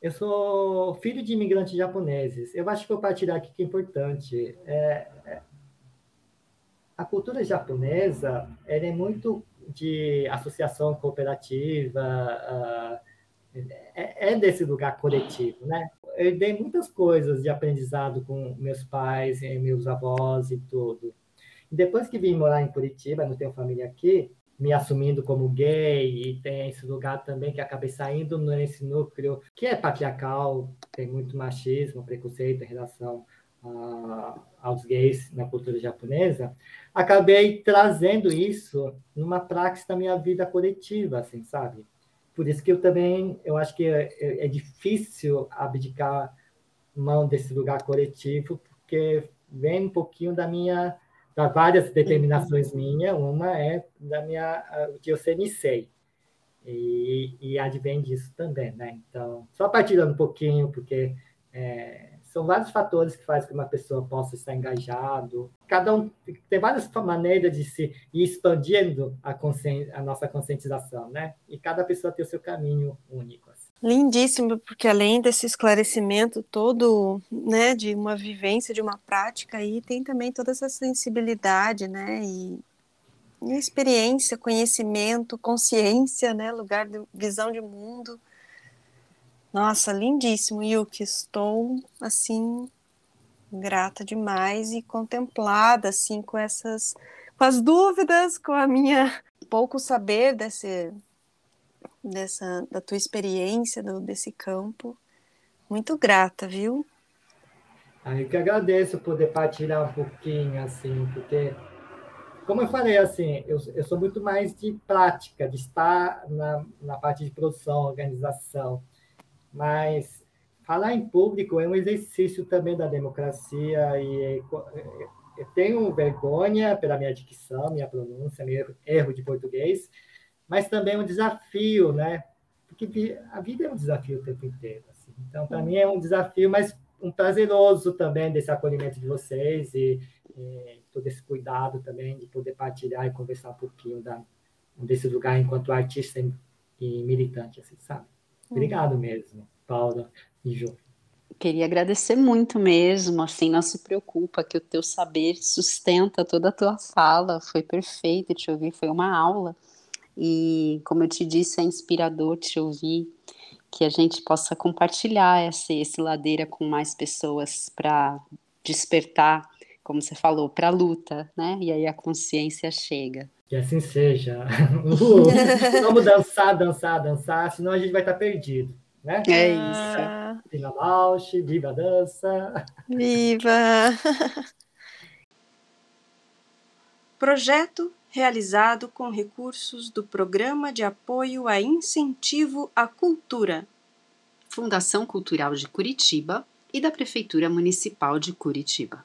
Eu sou filho de imigrantes japoneses. Eu acho que vou partilhar aqui que é importante. É, é... A cultura japonesa ela é muito de associação cooperativa, uh, é, é desse lugar coletivo, né? Eu dei muitas coisas de aprendizado com meus pais, meus avós e tudo. Depois que vim morar em Curitiba, não tenho família aqui, me assumindo como gay, e tem esse lugar também que acabei saindo nesse núcleo que é patriarcal, tem muito machismo, preconceito em relação a, aos gays na cultura japonesa, acabei trazendo isso numa prática da minha vida coletiva, assim, sabe? Por isso que eu também, eu acho que é, é, é difícil abdicar mão desse lugar coletivo, porque vem um pouquinho da minha, das várias determinações minhas, uma é da minha, de eu ser Nisei, e, e advém disso também, né? Então, só partilhando um pouquinho, porque é, são vários fatores que fazem que uma pessoa possa estar engajado. Cada um tem várias maneiras de se ir expandindo a, a nossa conscientização, né? E cada pessoa tem o seu caminho único. Assim. Lindíssimo, porque além desse esclarecimento todo, né, de uma vivência, de uma prática, aí tem também toda essa sensibilidade, né, e, e experiência, conhecimento, consciência, né, lugar de visão de mundo nossa, lindíssimo, Yuki. Estou assim grata demais e contemplada assim com essas com as dúvidas, com a minha pouco saber desse dessa da tua experiência do, desse campo. Muito grata, viu? Ah, eu que agradeço poder partilhar um pouquinho assim, porque como eu falei assim, eu, eu sou muito mais de prática, de estar na, na parte de produção, organização mas falar em público é um exercício também da democracia e eu tenho vergonha pela minha dicção, minha pronúncia, meu erro de português, mas também é um desafio, né? Porque a vida é um desafio o tempo inteiro. Assim. Então, para mim é um desafio, mas um prazeroso também desse acolhimento de vocês e, e, todo esse cuidado também de poder partilhar e conversar um pouquinho da, desse lugar enquanto artista e militante, assim, sabe? Obrigado mesmo, Paula e Ju. Queria agradecer muito mesmo, assim, não se preocupa que o teu saber sustenta toda a tua fala, foi perfeito te ouvir, foi uma aula. E, como eu te disse, é inspirador te ouvir, que a gente possa compartilhar esse, esse ladeira com mais pessoas para despertar, como você falou, para a luta, né? E aí a consciência chega. Que assim seja. Uh, vamos dançar, dançar, dançar, senão a gente vai estar perdido. Né? É isso. Viva Bausch, viva a dança. Viva! Projeto realizado com recursos do Programa de Apoio a Incentivo à Cultura. Fundação Cultural de Curitiba e da Prefeitura Municipal de Curitiba.